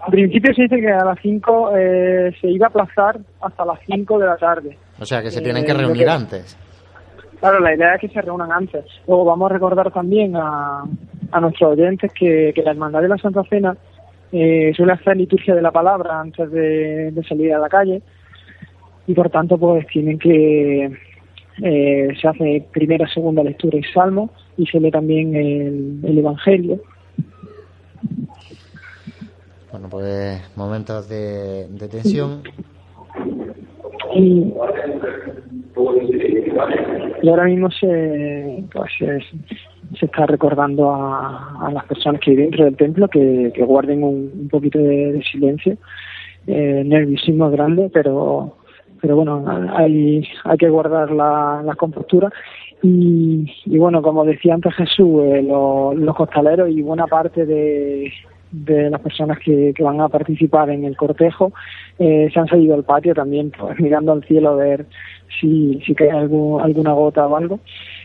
[SPEAKER 3] Al principio se dice que a las 5 eh, se iba a aplazar hasta las 5 de la tarde.
[SPEAKER 1] O sea, que se tienen que eh, reunir antes.
[SPEAKER 3] Claro, la idea es que se reúnan antes. Luego vamos a recordar también a, nuestros oyentes que, la Hermandad de la Santa Cena eh, suele hacer liturgia de la palabra antes de, salir a la calle y por tanto pues tienen que eh, se hace primera, segunda lectura y salmo y se lee también el, Evangelio.
[SPEAKER 1] Bueno, pues momentos de, tensión.
[SPEAKER 3] Y, ahora mismo se, pues, se está recordando a, las personas que hay dentro del templo que, guarden un, poquito de, silencio. Eh, nerviosismo grande, pero pero bueno, hay, hay que guardar la, la compostura. Y, y, bueno, como decía antes Jesús, eh, los costaleros y buena parte de, de las personas que, que, van a participar en el cortejo eh, se han salido al patio también, pues, mirando al cielo a ver si, si cae algún, alguna gota o algo.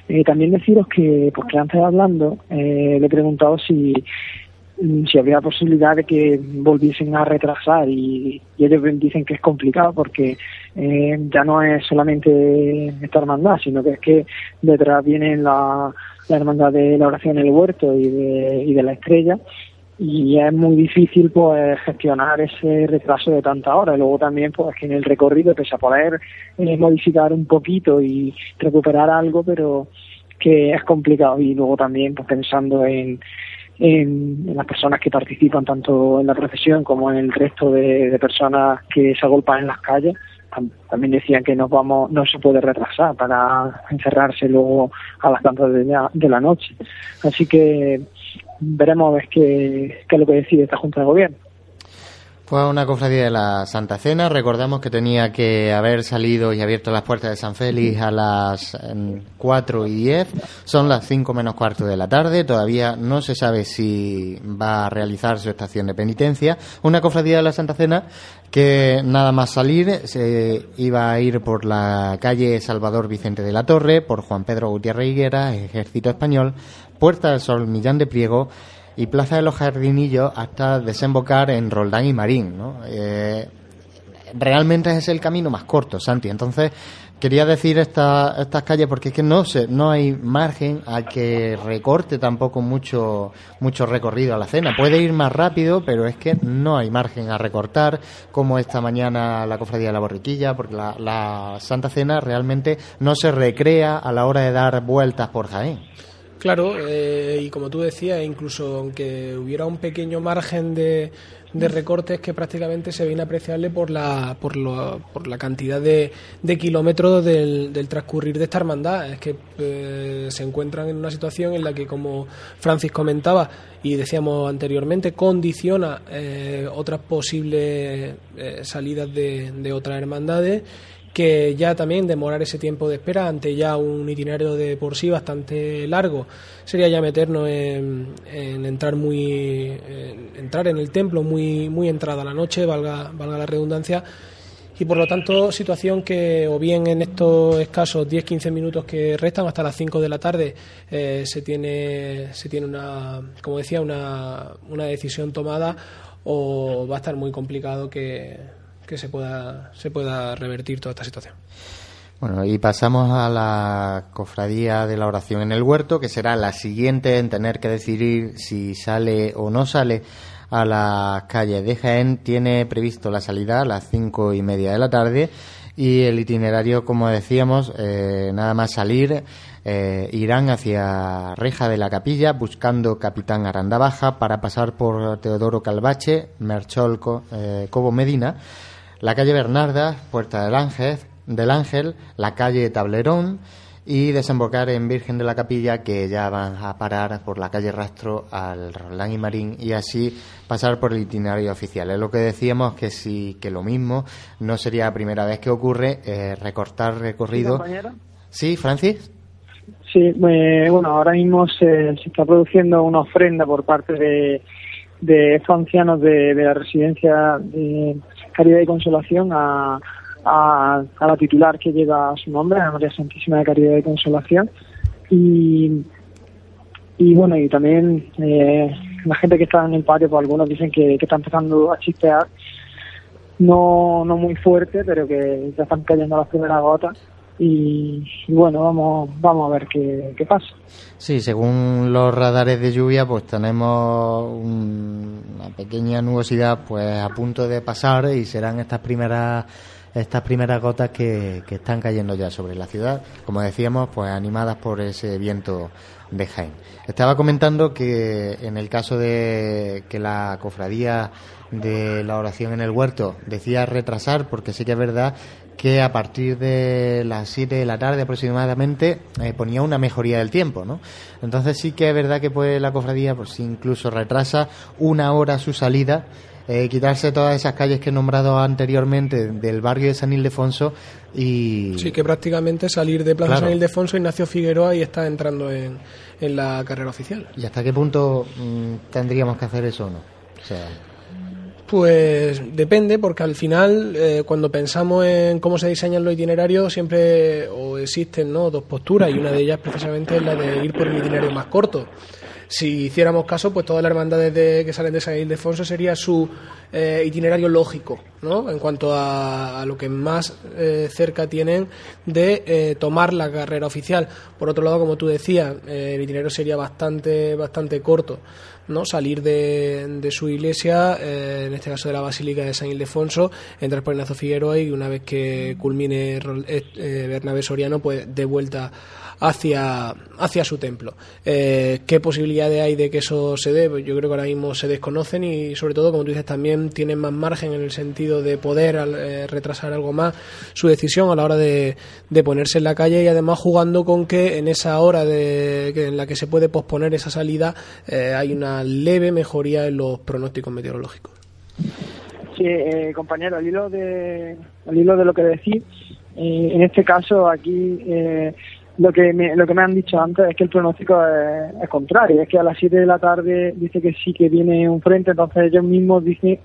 [SPEAKER 3] Eh, también deciros que, porque pues, antes hablando, eh, le he preguntado si, si había posibilidad de que volviesen a retrasar y, ellos dicen que es complicado porque eh, ya no es solamente esta hermandad, sino que es que detrás viene la, la hermandad de la oración en el huerto y de, y de la estrella y es muy difícil pues gestionar ese retraso de tanta hora. Y luego también pues que en el recorrido pese a poder eh, modificar un poquito y recuperar algo, pero que es complicado. Y luego también pues pensando en, en, las personas que participan tanto en la procesión como en el resto de, personas que se agolpan en las calles, también decían que nos vamos, no se puede retrasar para encerrarse luego a las tantas de la noche. Así que veremos a ver qué, es lo que decide esta Junta de Gobierno.
[SPEAKER 1] Fue una cofradía de la Santa Cena. Recordamos que tenía que haber salido y abierto las puertas de San Félix a las 4 y 10. Son las 5 menos cuarto de la tarde. Todavía no se sabe si va a realizar su estación de penitencia. Una cofradía de la Santa Cena que nada más salir se iba a ir por la calle Salvador Vicente de la Torre, por Juan Pedro Gutiérrez Higuera, Ejército Español, Puerta del Sol Millán de Priego y Plaza de los Jardinillos hasta desembocar en Roldán y Marín. ¿no? Eh, realmente es el camino más corto, Santi. Entonces, quería decir esta, estas calles porque es que no sé, no hay margen a que recorte tampoco mucho, mucho recorrido a la cena. Puede ir más rápido, pero es que no hay margen a recortar, como esta mañana la cofradía de la borriquilla, porque la, la Santa Cena realmente no se recrea a la hora de dar vueltas por Jaén.
[SPEAKER 2] Claro, eh, y como tú decías, incluso aunque hubiera un pequeño margen de, de recortes que prácticamente se viene apreciable por la, por, lo, por la cantidad de, de kilómetros del, del, transcurrir de esta hermandad. Es que eh, se encuentran en una situación en la que, como Francis comentaba y decíamos anteriormente, condiciona eh, otras posibles eh, salidas de, de otras hermandades que ya también demorar ese tiempo de espera ante ya un itinerario de por sí bastante largo. Sería ya meternos en, en entrar muy en entrar en el templo muy muy entrada la noche valga valga la redundancia y por lo tanto situación que o bien en estos escasos 10-15 minutos que restan hasta las 5 de la tarde eh, se tiene se tiene una como decía una, una decisión tomada o va a estar muy complicado que que se pueda, se pueda revertir toda esta situación.
[SPEAKER 1] Bueno, y pasamos a la cofradía de la oración en el huerto, que será la siguiente en tener que decidir si sale o no sale a las calles de Jaén. Tiene previsto la salida a las cinco y media de la tarde y el itinerario, como decíamos, eh, nada más salir, eh, irán hacia Reja de la Capilla buscando Capitán Aranda Baja para pasar por Teodoro Calvache, Merchol, eh, Cobo Medina la calle Bernarda, Puerta del Ángel, del Ángel, la calle Tablerón y desembocar en Virgen de la Capilla que ya van a parar por la calle Rastro al Roland y Marín y así pasar por el itinerario oficial. Es lo que decíamos que sí que lo mismo no sería la primera vez que ocurre eh, recortar recorrido. Sí, Francis.
[SPEAKER 3] Sí, eh, bueno, ahora mismo se, se, está produciendo una ofrenda por parte de, de estos ancianos de, de la residencia de Caridad y Consolación a, a, a, la titular que lleva su nombre, a María Santísima de Caridad y Consolación. Y, y bueno, y también eh, la gente que está en el patio, pues algunos dicen que, que está empezando a chispear, no, no muy fuerte, pero que ya están cayendo las primeras gotas y, bueno, vamos, vamos a ver qué, qué, pasa.
[SPEAKER 1] Sí, según los radares de lluvia, pues tenemos un, una pequeña nubosidad pues a punto de pasar y serán estas primeras estas primeras gotas que, que están cayendo ya sobre la ciudad, como decíamos, pues animadas por ese viento de Jaén. Estaba comentando que en el caso de que la cofradía de la oración en el huerto decía retrasar, porque sí que es verdad que a partir de las 7 de la tarde aproximadamente eh, ponía una mejoría del tiempo, ¿no? Entonces sí que es verdad que pues la cofradía pues incluso retrasa una hora su salida, eh, quitarse todas esas calles que he nombrado anteriormente del barrio de San Ildefonso y...
[SPEAKER 2] Sí, que prácticamente salir de Plaza claro. San Ildefonso, Ignacio Figueroa y está entrando en, en, la carrera oficial.
[SPEAKER 1] ¿Y hasta qué punto mmm, tendríamos que hacer eso o no? O sea...
[SPEAKER 2] Pues depende, porque al final, eh, cuando pensamos en cómo se diseñan los itinerarios, siempre o existen ¿no? dos posturas, y una de ellas precisamente es la de ir por un itinerario más corto. Si hiciéramos caso, pues todas las hermandades de, que salen de San Ildefonso sería su eh, itinerario lógico, ¿no? En cuanto a, a lo que más eh, cerca tienen de eh, tomar la carrera oficial. Por otro lado, como tú decías, el itinerario sería bastante, bastante corto. ¿No? salir de, de su iglesia, eh, en este caso de la Basílica de San Ildefonso, entrar por Ignacio Figueroa y una vez que culmine eh, Bernabé Soriano, pues de vuelta hacia, hacia su templo. Eh, ¿Qué posibilidades hay de que eso se dé? Pues yo creo que ahora mismo se desconocen y sobre todo, como tú dices, también tienen más margen en el sentido de poder eh, retrasar algo más su decisión a la hora de, de, ponerse en la calle y además jugando con que en esa hora de, en la que se puede posponer esa salida eh, hay una leve mejoría en los pronósticos meteorológicos.
[SPEAKER 3] Sí, compañero, al hilo de, al hilo de lo que decís, en este caso aquí lo que me, lo que me han dicho antes es que el pronóstico es, contrario, es que a las 7 de la tarde dice que sí que viene un frente, entonces ellos mismos dicen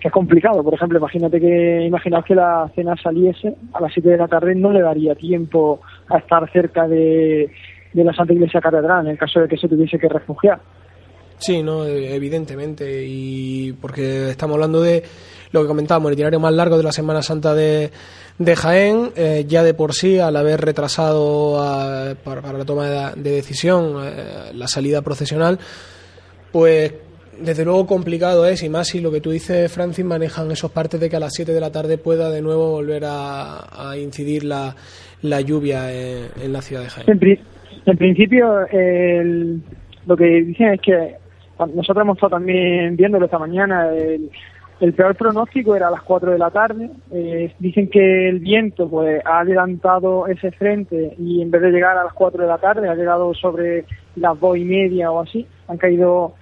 [SPEAKER 3] que es complicado. Por ejemplo, imagínate que imaginaos que la cena saliese a las 7 de la tarde, no le daría tiempo a estar cerca de, de la Santa Iglesia Catedral en el caso de que se tuviese que refugiar.
[SPEAKER 2] Sí, no, evidentemente, y porque estamos hablando de lo que comentábamos, el itinerario más largo de la Semana Santa de, de Jaén, eh, ya de por sí, al haber retrasado para, para la toma de, de decisión eh, la salida procesional, pues desde luego complicado es, y más si lo que tú dices, Francis, manejan esos partes de que a las 7 de la tarde pueda de nuevo volver a, a incidir la, la lluvia en, la ciudad de Jaén.
[SPEAKER 3] En, pri- en principio, el- lo que dicen es que nosotros hemos estado también viéndolo esta mañana. El, el peor pronóstico era a las 4 de la tarde. Eh, dicen que el viento pues ha adelantado ese frente y en vez de llegar a las 4 de la tarde ha llegado sobre las dos y media o así. Han caído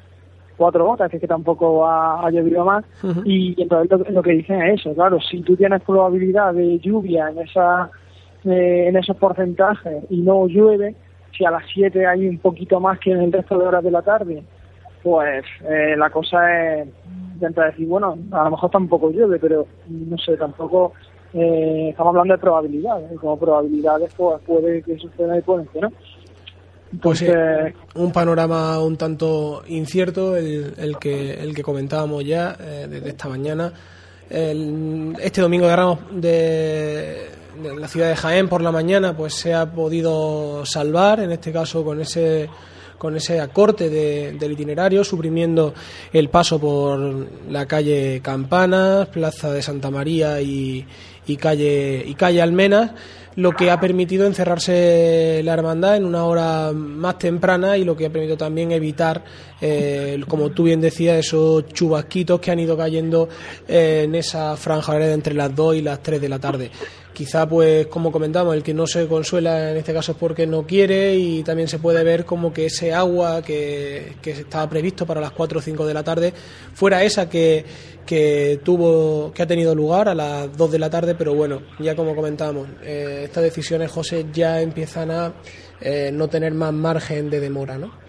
[SPEAKER 3] cuatro gotas, que es que tampoco ha, ha llovido más. Y entonces lo, lo que dicen es eso, claro, si tú tienes probabilidad de lluvia en esa eh, en esos porcentajes y no llueve, si a las 7 hay un poquito más que en el resto de horas de la tarde, pues eh, la cosa es intentar decir, bueno, a lo mejor tampoco llueve, pero no sé, tampoco eh, estamos hablando de probabilidades, y como probabilidades pues puede que suceda y puede que no.
[SPEAKER 2] Pues
[SPEAKER 3] Entonces,
[SPEAKER 2] un panorama un tanto incierto el, el que el que comentábamos ya eh, desde esta mañana. El- este domingo de Ramos de, de la ciudad de Jaén por la mañana pues se ha podido salvar, en este caso con ese con ese acorte de- del itinerario, suprimiendo el paso por la calle Campanas, Plaza de Santa María y, calle y calle Almenas, lo que ha permitido encerrarse la hermandad en una hora más temprana y lo que ha permitido también evitar, eh, como tú bien decías, esos chubasquitos que han ido cayendo eh, en esa franja horaria entre las 2 y las 3 de la tarde. Quizá, pues, como comentamos, el que no se consuela en este caso es porque no quiere y también se puede ver como que ese agua que, que estaba previsto para las 4 o 5 de la tarde fuera esa que, que tuvo que ha tenido lugar a las 2 de la tarde, pero bueno, ya como comentábamos, eh, estas decisiones, José, ya empiezan a eh, no tener más margen de demora, ¿no?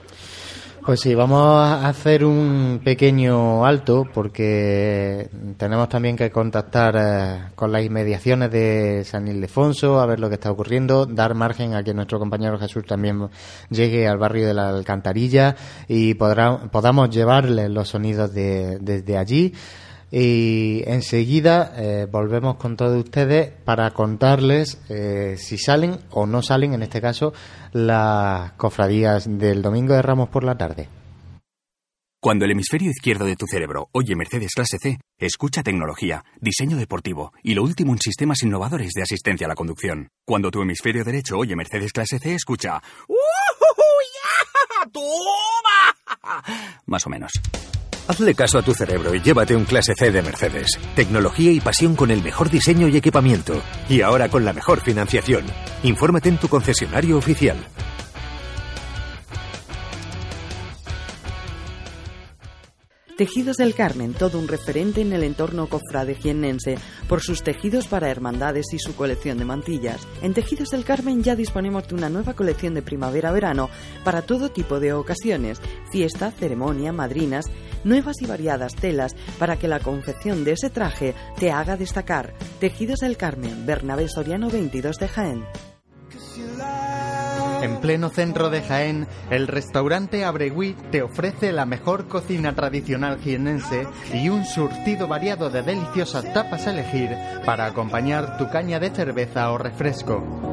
[SPEAKER 1] Pues sí, vamos a hacer un pequeño alto porque tenemos también que contactar eh, con las inmediaciones de San Ildefonso a ver lo que está ocurriendo, dar margen a que nuestro compañero Jesús también llegue al barrio de la Alcantarilla y podrá- podamos llevarles los sonidos de, desde allí. Y enseguida eh, volvemos con todos ustedes para contarles eh, si salen o no salen, en este caso, las cofradías del Domingo de Ramos por la tarde.
[SPEAKER 7] Cuando el hemisferio izquierdo de tu cerebro oye Mercedes clase C, escucha tecnología, diseño deportivo y lo último en sistemas innovadores de asistencia a la conducción. Cuando tu hemisferio derecho oye Mercedes clase C, escucha ¡Toma! <laughs> Más o menos.
[SPEAKER 8] Hazle caso a tu cerebro y llévate un clase C de Mercedes. Tecnología y pasión con el mejor diseño y equipamiento. Y ahora con la mejor financiación. Infórmate en tu concesionario oficial.
[SPEAKER 6] Tejidos del Carmen, todo un referente en el entorno cofrade jiennense, por sus tejidos para hermandades y su colección de mantillas. En Tejidos del Carmen ya disponemos de una nueva colección de primavera-verano para todo tipo de ocasiones, fiesta, ceremonia, madrinas, nuevas y variadas telas para que la confección de ese traje te haga destacar. Tejidos del Carmen, Bernabé Soriano 22 de Jaén.
[SPEAKER 1] En pleno centro de Jaén, el restaurante Abregui te ofrece la mejor cocina tradicional jienense y un surtido variado de deliciosas tapas a elegir para acompañar tu caña de cerveza o refresco.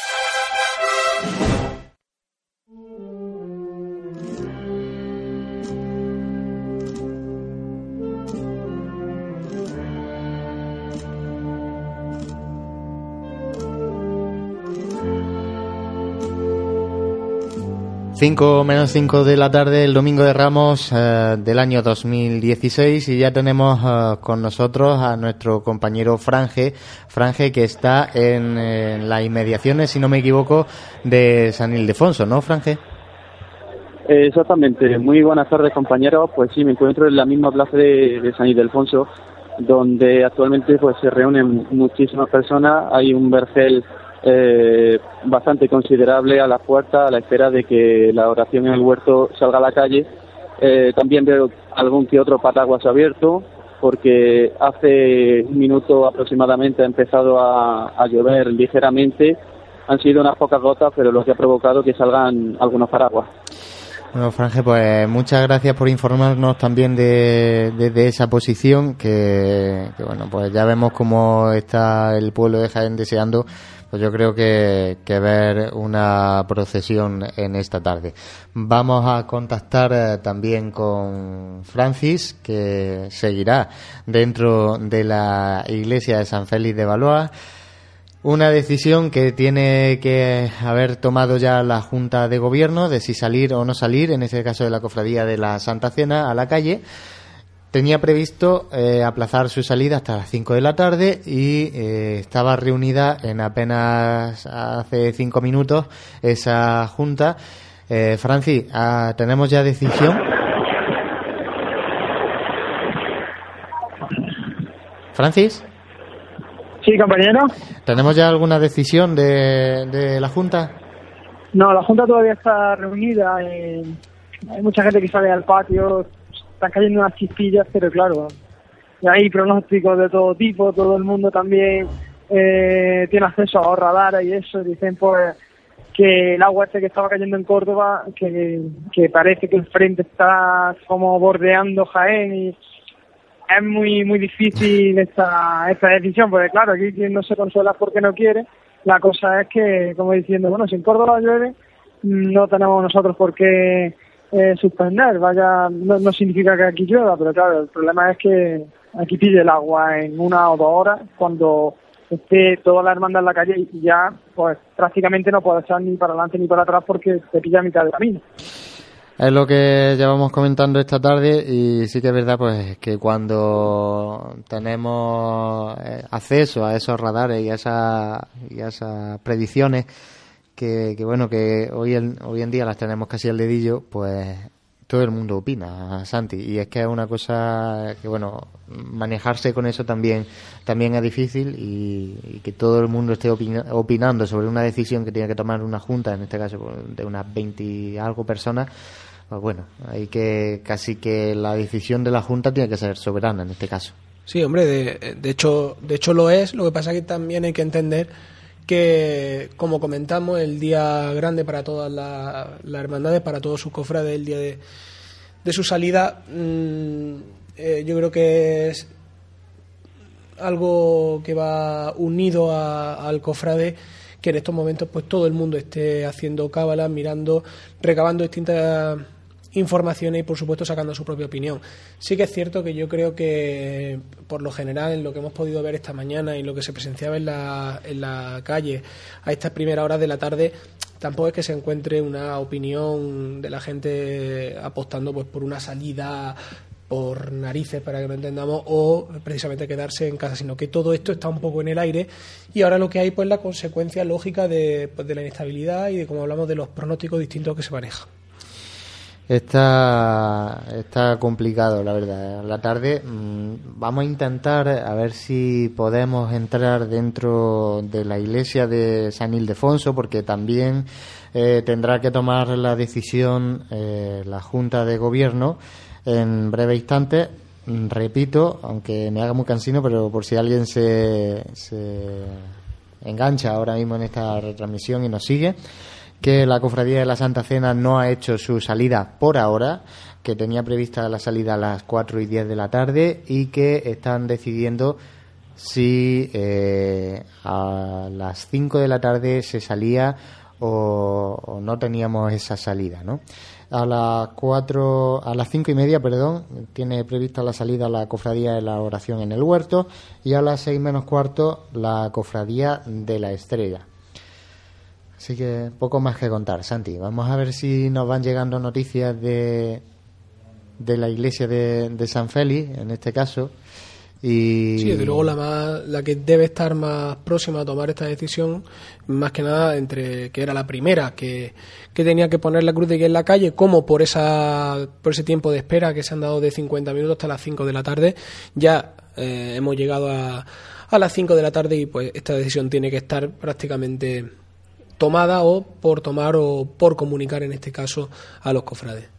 [SPEAKER 1] Cinco menos cinco de la tarde, el domingo de Ramos eh, del año 2016 y ya tenemos eh, con nosotros a nuestro compañero Franje, Franje que está en, en las inmediaciones, si no me equivoco, de San Ildefonso, ¿no, Franje?
[SPEAKER 9] Eh, Exactamente. Muy buenas tardes, compañeros. Pues sí, me encuentro en la misma plaza de, de San Ildefonso, donde actualmente pues se reúnen muchísimas personas. Hay un vergel eh, bastante considerable a la puerta a la espera de que la oración en el huerto salga a la calle. Eh, también veo algún que otro paraguas abierto, porque hace un minuto aproximadamente ha empezado a, llover ligeramente. Han sido unas pocas gotas, pero lo que ha provocado que salgan algunos paraguas.
[SPEAKER 1] Bueno, Franje, pues muchas gracias por informarnos también de, de- de esa posición, que, que, bueno, pues ya vemos cómo está el pueblo de Jaén deseando, pues yo creo que, ver una procesión en esta tarde. Vamos a contactar eh, también con Francis, que seguirá dentro de la iglesia de San Félix de Valois. Una decisión que tiene que haber tomado ya la Junta de Gobierno de si salir o no salir, en este caso de la Cofradía de la Santa Cena, a la calle. Tenía previsto eh, aplazar su salida hasta las 5 de la tarde y eh, estaba reunida en apenas hace cinco minutos esa Junta. Eh, Francis, ah, ¿tenemos ya decisión? Francis,
[SPEAKER 3] Sí, compañero.
[SPEAKER 1] ¿tenemos ya alguna decisión de, de la Junta?
[SPEAKER 3] No, la Junta todavía está reunida. eh, hay mucha gente que sale al patio. Están cayendo unas chispillas, pero claro, hay pronósticos de todo tipo. Todo el mundo también eh, tiene acceso a radares y eso. Dicen pues que el agua este que estaba cayendo en Córdoba, que, que parece que el frente está como bordeando Jaén y es muy muy difícil esta, esta decisión, porque claro, aquí quien no se consuela porque no quiere. La cosa es que, como diciendo, bueno, si en Córdoba llueve, no tenemos nosotros por qué eh, suspender. Vaya, no, no significa que aquí llueva, pero claro, el problema es que aquí pide el agua en una o dos horas, cuando esté toda la hermandad en la calle y ya, pues prácticamente no puede echar ni para adelante ni para atrás porque te pilla a mitad del camino.
[SPEAKER 1] Es lo que llevamos comentando esta tarde y sí que es verdad pues que cuando tenemos eh, acceso a esos radares y a, esa, y a esas predicciones que, que bueno que hoy en, hoy en día las tenemos casi al dedillo pues todo el mundo opina Santi y es que es una cosa que bueno manejarse con eso también también es difícil y, que todo el mundo esté opina- opinando sobre una decisión que tiene que tomar una junta en este caso de unas 20 y algo personas pues bueno, hay que casi que la decisión de la Junta tiene que ser soberana en este caso.
[SPEAKER 2] Sí, hombre, de, de hecho, de hecho lo es. Lo que pasa es que también hay que entender que, como comentamos, el día grande para todas la- las hermandades, para todos sus cofrades, el día de, su salida, mm, eh, yo creo que es algo que va unido a- al cofrade que en estos momentos pues todo el mundo esté haciendo cábalas, mirando, recabando distintas informaciones y por supuesto sacando su propia opinión. Sí que es cierto que yo creo que por lo general en lo que hemos podido ver esta mañana y lo que se presenciaba en la, en la calle a estas primeras horas de la tarde tampoco es que se encuentre una opinión de la gente apostando pues por una salida por narices para que lo entendamos o precisamente quedarse en casa, sino que todo esto está un poco en el aire y ahora lo que hay pues la consecuencia lógica de, pues, de la inestabilidad y de como hablamos de los pronósticos distintos que se manejan.
[SPEAKER 1] Está, está complicado, la verdad. La tarde mm, vamos a intentar a ver si podemos entrar dentro de la iglesia de San Ildefonso, porque también eh, tendrá que tomar la decisión eh, la Junta de Gobierno en breve instante. Mm, Repito, aunque me haga muy cansino, pero por si alguien se, se engancha ahora mismo en esta retransmisión y nos sigue, que la Cofradía de la Santa Cena no ha hecho su salida por ahora, que tenía prevista la salida a las 4 y 10 de la tarde y que están decidiendo si eh, a las 5 de la tarde se salía o, o no teníamos esa salida, ¿no? A las cuatro, a las cinco y media, perdón, tiene prevista la salida la cofradía de la oración en el huerto y a las seis menos cuarto la cofradía de la estrella. Así que poco más que contar, Santi. Vamos a ver si nos van llegando noticias de, de la iglesia de, de San Félix, en este caso. Y...
[SPEAKER 2] Sí, desde luego la, más, la que debe estar más próxima a tomar esta decisión, más que nada entre que era la primera que, que tenía que poner la cruz de guía en la calle, como por esa por ese tiempo de espera que se han dado de 50 minutos hasta las 5 de la tarde, ya eh, hemos llegado a, a las 5 de la tarde y pues esta decisión tiene que estar prácticamente tomada o por tomar o por comunicar en este caso a los cofrades.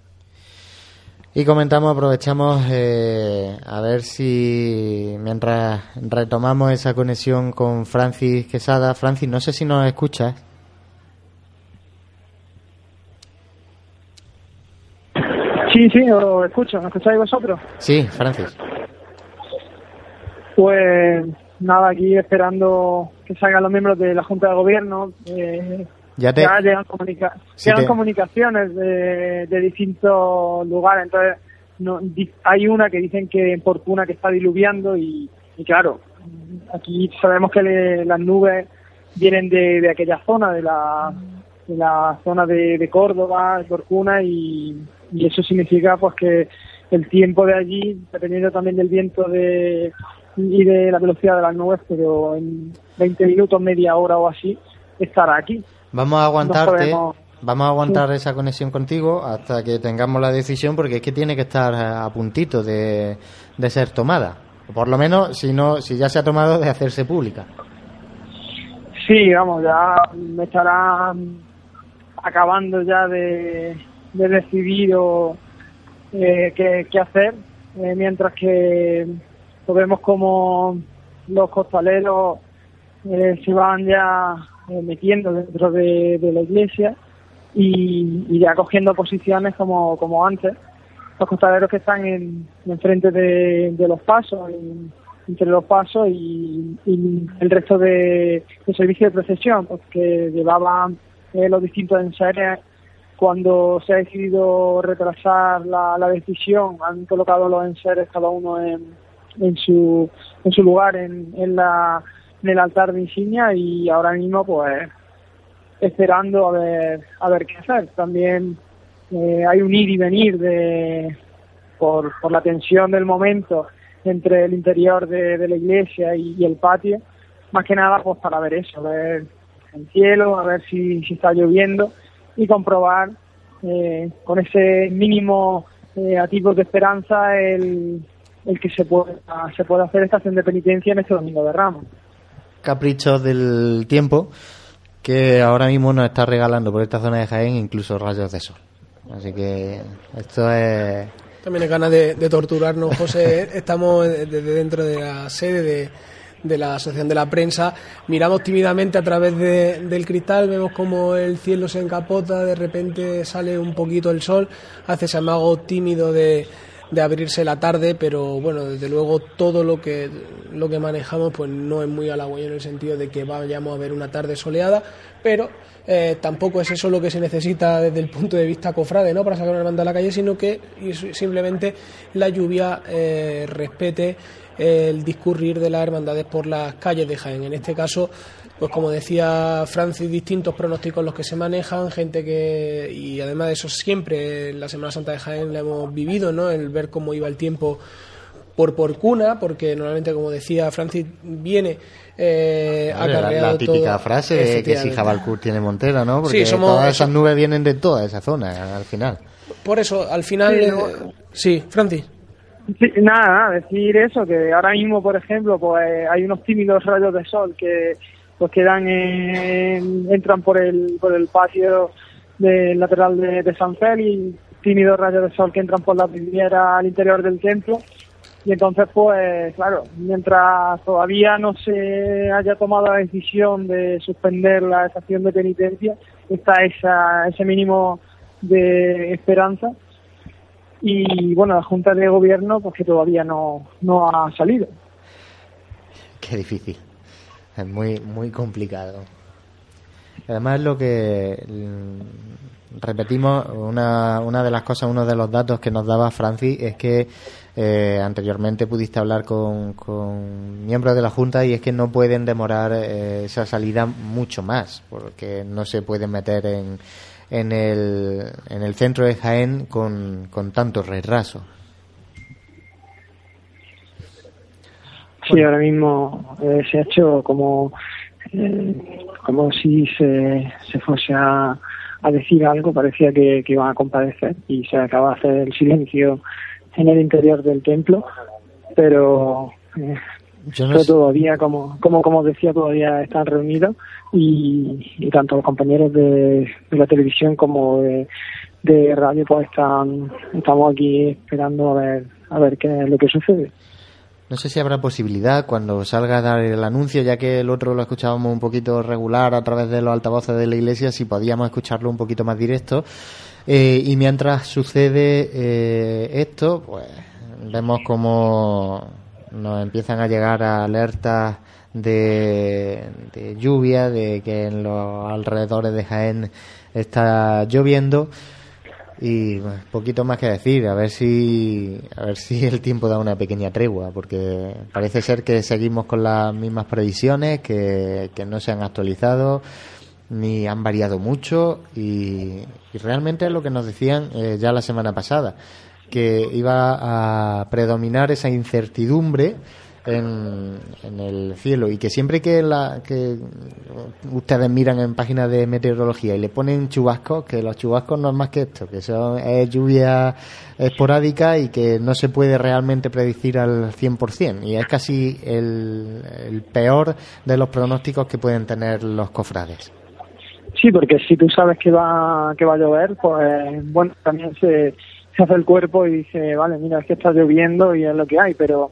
[SPEAKER 1] Y comentamos, aprovechamos eh, a ver si mientras retomamos esa conexión con Francis Quesada, Francis, no sé si nos escuchas.
[SPEAKER 3] Sí, sí, os escucho. ¿Me escucháis vosotros?
[SPEAKER 1] Sí, Francis.
[SPEAKER 3] Pues nada, aquí esperando que salgan los miembros de la Junta de Gobierno. Eh,
[SPEAKER 1] Ya te-
[SPEAKER 3] llegan, comunica-
[SPEAKER 1] Sí
[SPEAKER 3] llegan
[SPEAKER 1] te-
[SPEAKER 3] comunicaciones de, de distintos lugares. Entonces, no, di- hay una que dicen que en Porcuna que está diluviando y, y claro, aquí sabemos que le- las nubes vienen de, de aquella zona, de la, de la zona de, de Córdoba, de Porcuna y, y eso significa pues que el tiempo de allí, dependiendo también del viento de, y de la velocidad de las nubes, pero en 20 minutos, media hora o así, estará aquí.
[SPEAKER 1] Vamos a aguantarte, vamos a aguantar esa conexión contigo hasta que tengamos la decisión, porque es que tiene que estar a puntito de, de ser tomada. O por lo menos, si no, si ya se ha tomado, de hacerse pública.
[SPEAKER 3] Sí, vamos, ya me estará acabando ya de, de decidir o, eh, qué, qué hacer, eh, mientras que pues vemos como los costaleros eh, se van ya eh, metiendo dentro de, la iglesia y, ya cogiendo posiciones como, como antes. Los costaleros que están en, en frente de, los pasos, en- entre los pasos y, el resto de, de servicio de procesión, pues, que llevaban eh, los distintos enseres cuando se ha decidido retrasar la, la decisión, han colocado los enseres cada uno en, en su en su lugar en, en la en el altar de insignia y ahora mismo pues esperando a ver a ver qué hacer. También eh, hay un ir y venir de por, por la tensión del momento entre el interior de, de la iglesia y, el patio. Más que nada pues para ver eso ver el cielo a ver si, si está lloviendo y comprobar eh, con ese mínimo eh, atisbo de esperanza el, el que se pueda, se pueda hacer esta acción de penitencia en este domingo de Ramos.
[SPEAKER 1] Caprichos del tiempo que ahora mismo nos está regalando por esta zona de Jaén incluso rayos de sol. Así que esto es
[SPEAKER 2] También es ganas de, de torturarnos, José. <laughs> Estamos desde dentro de la sede de, de la Asociación de la Prensa. Miramos tímidamente a través de- del cristal, vemos como el cielo se encapota, de repente sale un poquito el sol, hace ese amago tímido de, de abrirse la tarde, pero bueno, desde luego todo lo que, lo que manejamos pues no es muy halagüeño en el sentido de que vayamos a ver una tarde soleada, pero eh, tampoco es eso lo que se necesita desde el punto de vista cofrade, ¿no? Para sacar una hermandad a la calle, sino que simplemente la lluvia eh, respete el discurrir de las hermandades por las calles de Jaén. En este caso, pues como decía Francis, distintos pronósticos los que se manejan, gente que, y además de eso siempre en la Semana Santa de Jaén la hemos vivido, ¿no? El ver cómo iba el tiempo por por cuna, porque normalmente, como decía Francis, viene eh,
[SPEAKER 1] la,
[SPEAKER 2] acarreado
[SPEAKER 1] la típica
[SPEAKER 2] todo-
[SPEAKER 1] frase de que si. Jabalcur tiene Montera, ¿no? Porque
[SPEAKER 2] Sí, somos-
[SPEAKER 1] todas esas nubes vienen de toda esa zona al final.
[SPEAKER 2] Por eso, al final...
[SPEAKER 3] Sí,
[SPEAKER 2] eh, sí, Francis.
[SPEAKER 3] Sí, nada, nada, decir eso, que ahora mismo, por ejemplo, pues hay unos tímidos rayos de sol que pues que dan en- entran por el por el patio del lateral de, de San Félix tímidos rayos de sol que entran por la vidriera al interior del templo. Y entonces, pues, claro, mientras todavía no se haya tomado la decisión de suspender la estación de penitencia, está esa, ese mínimo de esperanza. Y bueno, la Junta de Gobierno, pues que todavía no, no ha salido.
[SPEAKER 1] Qué difícil. Es muy, muy complicado. Además, lo que repetimos, una, una de las cosas, uno de los datos que nos daba Francis es que eh, anteriormente pudiste hablar con, con, miembros de la Junta y es que no pueden demorar eh, esa salida mucho más, porque no se pueden meter en, en, el, en el centro de Jaén con, con tanto retraso.
[SPEAKER 3] Sí, ahora mismo eh, se ha hecho como, eh, como si se, se fuese a, a decir algo, parecía que, que iban a compadecer y se acaba de hacer el silencio en el interior del templo, pero, eh, todavía, como, como, como decía, todavía están reunidos y, y tanto los compañeros de, de la televisión como de, de radio pues están, estamos aquí esperando a ver, a ver qué es lo que sucede.
[SPEAKER 1] No sé si habrá posibilidad cuando salga a dar el anuncio, ya que el otro lo escuchábamos un poquito regular a través de los altavoces de la iglesia, si podíamos escucharlo un poquito más directo. Eh, y mientras sucede eh, esto, pues vemos como nos empiezan a llegar alertas de, de lluvia, de que en los alrededores de Jaén está lloviendo y poquito más que decir. A ver si a ver si el tiempo da una pequeña tregua porque parece ser que seguimos con las mismas previsiones que, que no se han actualizado ni han variado mucho y, y realmente es lo que nos decían eh, ya la semana pasada que iba a predominar esa incertidumbre en, el cielo y que siempre que, la, que ustedes miran en páginas de meteorología y le ponen chubascos, que los chubascos no es más que esto, que son es lluvia esporádica y que no se puede realmente predecir al 100% y es casi el, el peor de los pronósticos que pueden tener los cofrades.
[SPEAKER 3] Sí, porque si tú sabes que va que va a llover, pues bueno, también se, se hace el cuerpo y dice, vale, mira, es que está lloviendo y es lo que hay, pero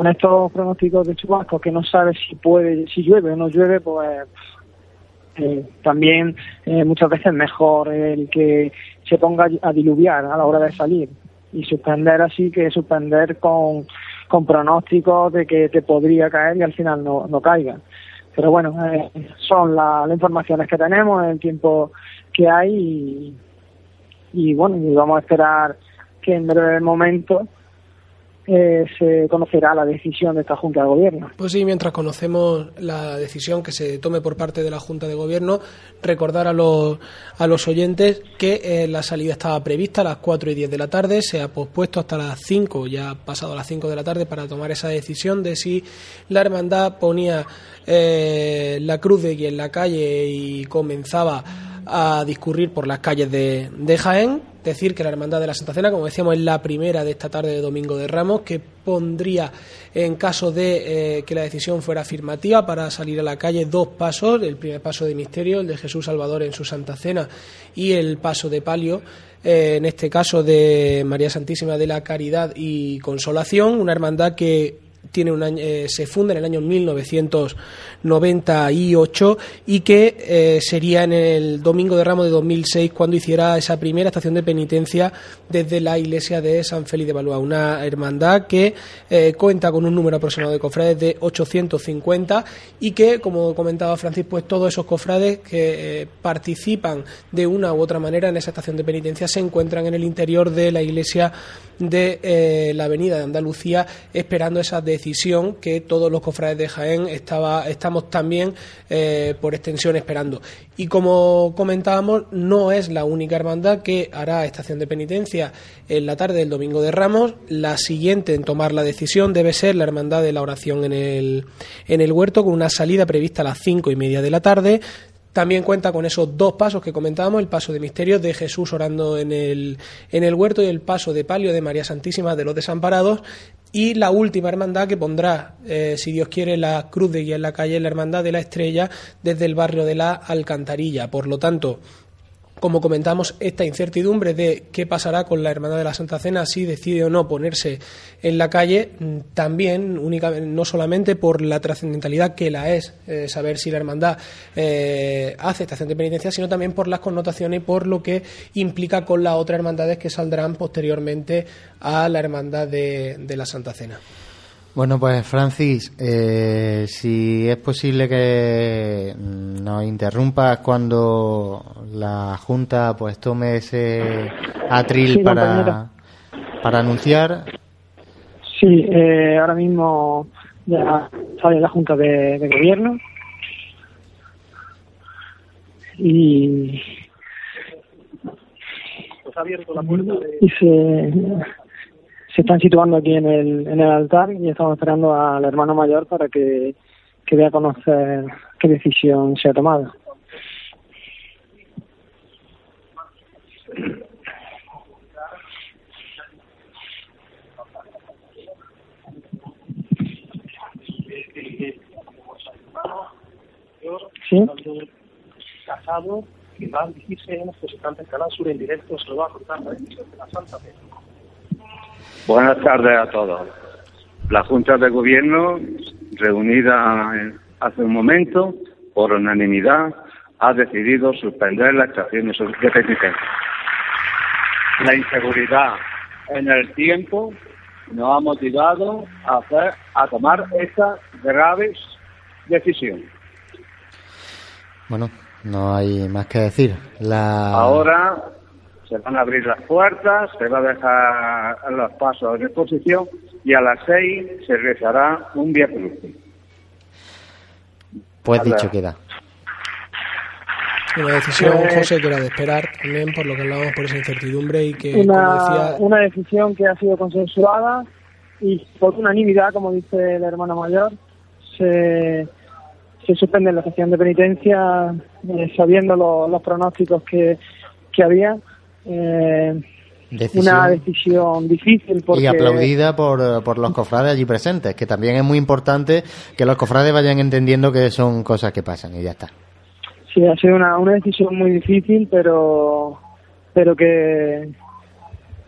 [SPEAKER 3] con estos pronósticos de chubascos que no sabes si puede, si llueve o no llueve, pues eh, también eh, muchas veces mejor el que se ponga a diluviar a la hora de salir y suspender así que suspender con, con pronósticos de que te podría caer y al final no, no caiga. Pero bueno, eh, son la, las informaciones que tenemos, el tiempo que hay y, y bueno, y vamos a esperar que en breve momento eh, se conocerá la decisión de esta Junta de Gobierno.
[SPEAKER 2] Pues sí, mientras conocemos la decisión que se tome por parte de la Junta de Gobierno, recordar a los, a los oyentes que eh, la salida estaba prevista a las 4 y 10 de la tarde, se ha pospuesto hasta las 5, ya pasado las 5 de la tarde para tomar esa decisión de si la hermandad ponía eh, la cruz de guía en la calle y comenzaba a discurrir por las calles de, de Jaén decir que la Hermandad de la Santa Cena, como decíamos, es la primera de esta tarde de Domingo de Ramos, que pondría, en caso de eh, que la decisión fuera afirmativa, para salir a la calle dos pasos, el primer paso de misterio, el de Jesús Salvador en su Santa Cena, y el paso de palio, eh, en este caso de María Santísima de la Caridad y Consolación, una hermandad que tiene un año, eh, se funda en el año 1998 y que eh, sería en el Domingo de Ramos de 2006 cuando hiciera esa primera estación de penitencia desde la iglesia de San Félix de Valois, una hermandad que eh, cuenta con un número aproximado de cofrades de 850 y que, como comentaba Francis, pues todos esos cofrades que participan de una u otra manera en esa estación de penitencia se encuentran en el interior de la iglesia de la Avenida de Andalucía esperando esa decisión que todos los cofrades de Jaén estaba, estamos también eh, por extensión esperando. Y como comentábamos, no es la única hermandad que hará estación de penitencia en la tarde del Domingo de Ramos. La siguiente en tomar la decisión debe ser la hermandad de la oración en el, en el huerto, con una salida prevista a las cinco y media de la tarde. También cuenta con esos dos pasos que comentábamos, el paso de misterio de Jesús orando en el, en el huerto y el paso de palio de María Santísima de los desamparados, y la última hermandad que pondrá, eh, si Dios quiere, la cruz de guía en la calle, la hermandad de la estrella, desde el barrio de la Alcantarilla. Por lo tanto, como comentamos, esta incertidumbre de qué pasará con la Hermandad de la Santa Cena si decide o no ponerse en la calle, mm, también únicamente, no solamente por la trascendentalidad que la es eh, saber si la Hermandad eh, hace estación de penitencia, sino también por las connotaciones y por lo que implica con las otras hermandades que saldrán posteriormente a la Hermandad de, de la Santa Cena.
[SPEAKER 1] Bueno, pues Francis, eh, si es posible que nos interrumpas cuando la Junta pues tome ese atril
[SPEAKER 3] Sí,
[SPEAKER 1] para, para anunciar.
[SPEAKER 3] Sí, eh, ahora mismo ya sale la Junta de, de Gobierno y, y se, se están situando aquí en el, en el altar y estamos esperando al hermano mayor para que, que dé a conocer qué decisión se ha tomado. Sí.
[SPEAKER 10] Casado, que va a dirigirse en Canal Sur en directo, se lo va a contar la de la Santa Fe.
[SPEAKER 11] Buenas tardes a todos. La Junta de Gobierno, reunida hace un momento, por unanimidad, ha decidido suspender las estaciones de penitencia. La inseguridad en el tiempo nos ha motivado a, hacer, a tomar esta grave decisión.
[SPEAKER 1] Bueno, no hay más que decir. La...
[SPEAKER 11] Ahora se van a abrir las puertas, se va a dejar los pasos a disposición y a las seis se rezará un vía crucis.
[SPEAKER 1] Pues dicho queda.
[SPEAKER 2] Una decisión,
[SPEAKER 3] Eh,
[SPEAKER 2] José, que era de esperar también por lo que hablábamos, por esa incertidumbre y que, como
[SPEAKER 3] una,
[SPEAKER 2] decía,
[SPEAKER 3] una decisión que ha sido consensuada y por unanimidad, como dice el hermano mayor, se, se suspende la sesión de penitencia eh, sabiendo lo- los pronósticos que, que había. Eh,
[SPEAKER 1] Decisión.
[SPEAKER 3] Una decisión difícil porque
[SPEAKER 1] Y aplaudida por, por los cofrades allí presentes, que también es muy importante que los cofrades vayan entendiendo que son cosas que pasan y ya está.
[SPEAKER 3] Sí, ha sido una, una decisión muy difícil, pero pero que,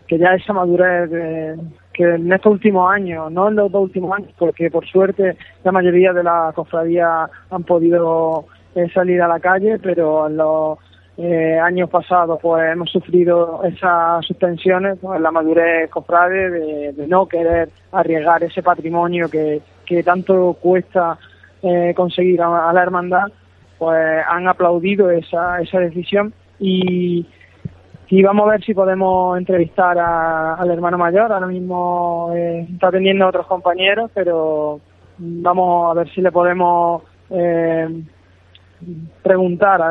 [SPEAKER 3] que ya esa madurez de- que en estos últimos años, no en los dos últimos años, porque por suerte la mayoría de las cofradías han podido eh, salir a la calle, pero en los eh, años pasados pues hemos sufrido esas suspensiones, pues, la madurez cofrade de, de no querer arriesgar ese patrimonio que, que tanto cuesta eh, conseguir a, la hermandad pues han aplaudido esa, esa decisión y, y vamos a ver si podemos entrevistar al hermano mayor. Ahora mismo eh, está atendiendo a otros compañeros, pero vamos a ver si le podemos eh, preguntar a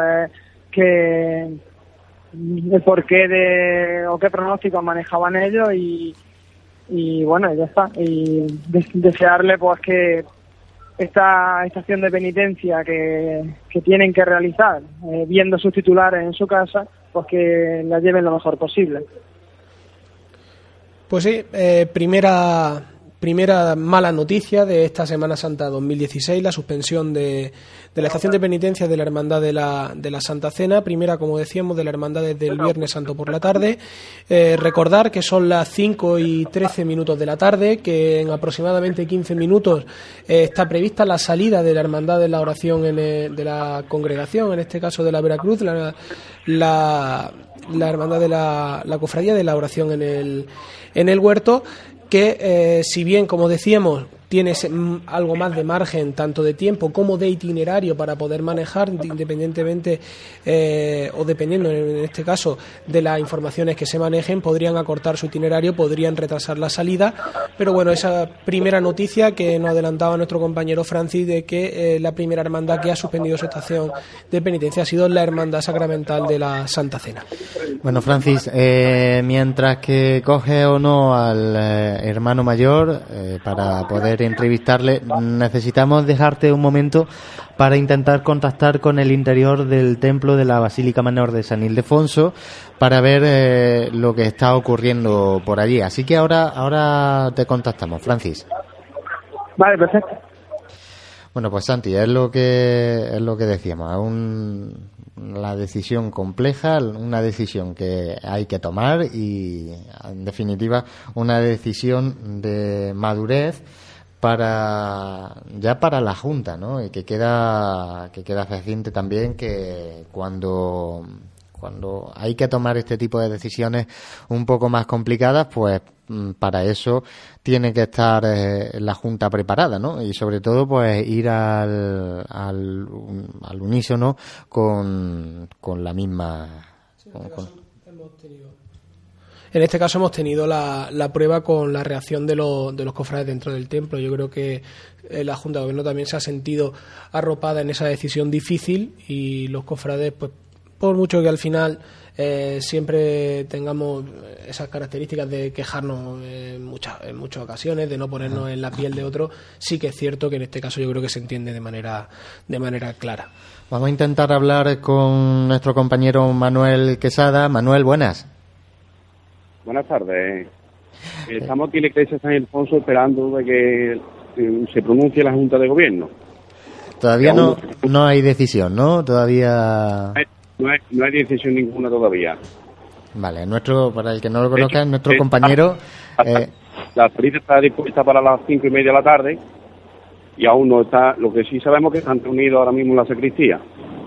[SPEAKER 3] qué el porqué de o qué pronósticos manejaban ellos y, y bueno ya está y des- desearle pues que esta estación de penitencia que, que tienen que realizar, eh, viendo sus titulares en su casa, pues que la lleven lo mejor posible.
[SPEAKER 2] Pues sí, eh, primera, primera mala noticia de esta Semana Santa 2016, la suspensión de, de la estación de penitencia de la Hermandad de la, de la Santa Cena, primera, como decíamos, de la Hermandad desde el Viernes Santo por la tarde. Eh, recordar que son las 5 y 13 minutos de la tarde, que en aproximadamente 15 minutos eh, está prevista la salida de la Hermandad de la Oración en de la congregación, en este caso de la Veracruz, la, la, la Hermandad de la Cofradía de la Oración en el, en el Huerto, que eh, si bien, como decíamos, tiene ese, mm, algo más de margen, tanto de tiempo como de itinerario para poder manejar, independientemente eh, o dependiendo, en este caso, de las informaciones que se manejen, podrían acortar su itinerario, podrían retrasar la salida. Pero bueno, esa primera noticia que nos adelantaba nuestro compañero Francis de que eh, la primera hermandad que ha suspendido su estación de penitencia ha sido la Hermandad Sacramental de la Santa Cena.
[SPEAKER 1] Bueno, Francis, eh, mientras que coge o no al eh, hermano mayor para poder entrevistarle, necesitamos dejarte un momento para intentar contactar con el interior del templo de la Basílica Menor de San Ildefonso para ver eh, lo que está ocurriendo por allí. Así que ahora, ahora te contactamos, Francis.
[SPEAKER 3] Vale, perfecto.
[SPEAKER 1] Bueno, pues Santi, es lo que es lo que decíamos, es un, la decisión compleja, una decisión que hay que tomar y, en definitiva, una decisión de madurez para ya para la junta, ¿no? Y que queda que queda también que cuando cuando hay que tomar este tipo de decisiones un poco más complicadas, pues mm, para eso tiene que estar eh, la Junta preparada, ¿no? Y sobre todo, pues ir al, al, al unísono con, con la misma.
[SPEAKER 2] En este caso hemos tenido la, la prueba con la reacción de, los de los cofrades dentro del templo. Yo creo que eh, la Junta de Gobierno también se ha sentido arropada en esa decisión difícil y los cofrades, pues por mucho que al final eh, siempre tengamos esas características de quejarnos en muchas, en muchas ocasiones, de no ponernos en la piel de otro, sí que es cierto que en este caso yo creo que se entiende de manera, de manera clara.
[SPEAKER 1] Vamos a intentar hablar con nuestro compañero Manuel Quesada. Manuel, buenas.
[SPEAKER 12] Buenas tardes. Estamos aquí en la iglesia San Ildefonso esperando de que se pronuncie la Junta de Gobierno.
[SPEAKER 1] Todavía no, no hay decisión, ¿no? Todavía
[SPEAKER 12] no hay, no hay decisión ninguna todavía.
[SPEAKER 1] Vale, nuestro, para el que no lo conozca, nuestro compañero...
[SPEAKER 12] Eh, la salida está dispuesta para las cinco y media de la tarde y aún no está, lo que sí sabemos es que están reunidos ahora mismo en la sacristía.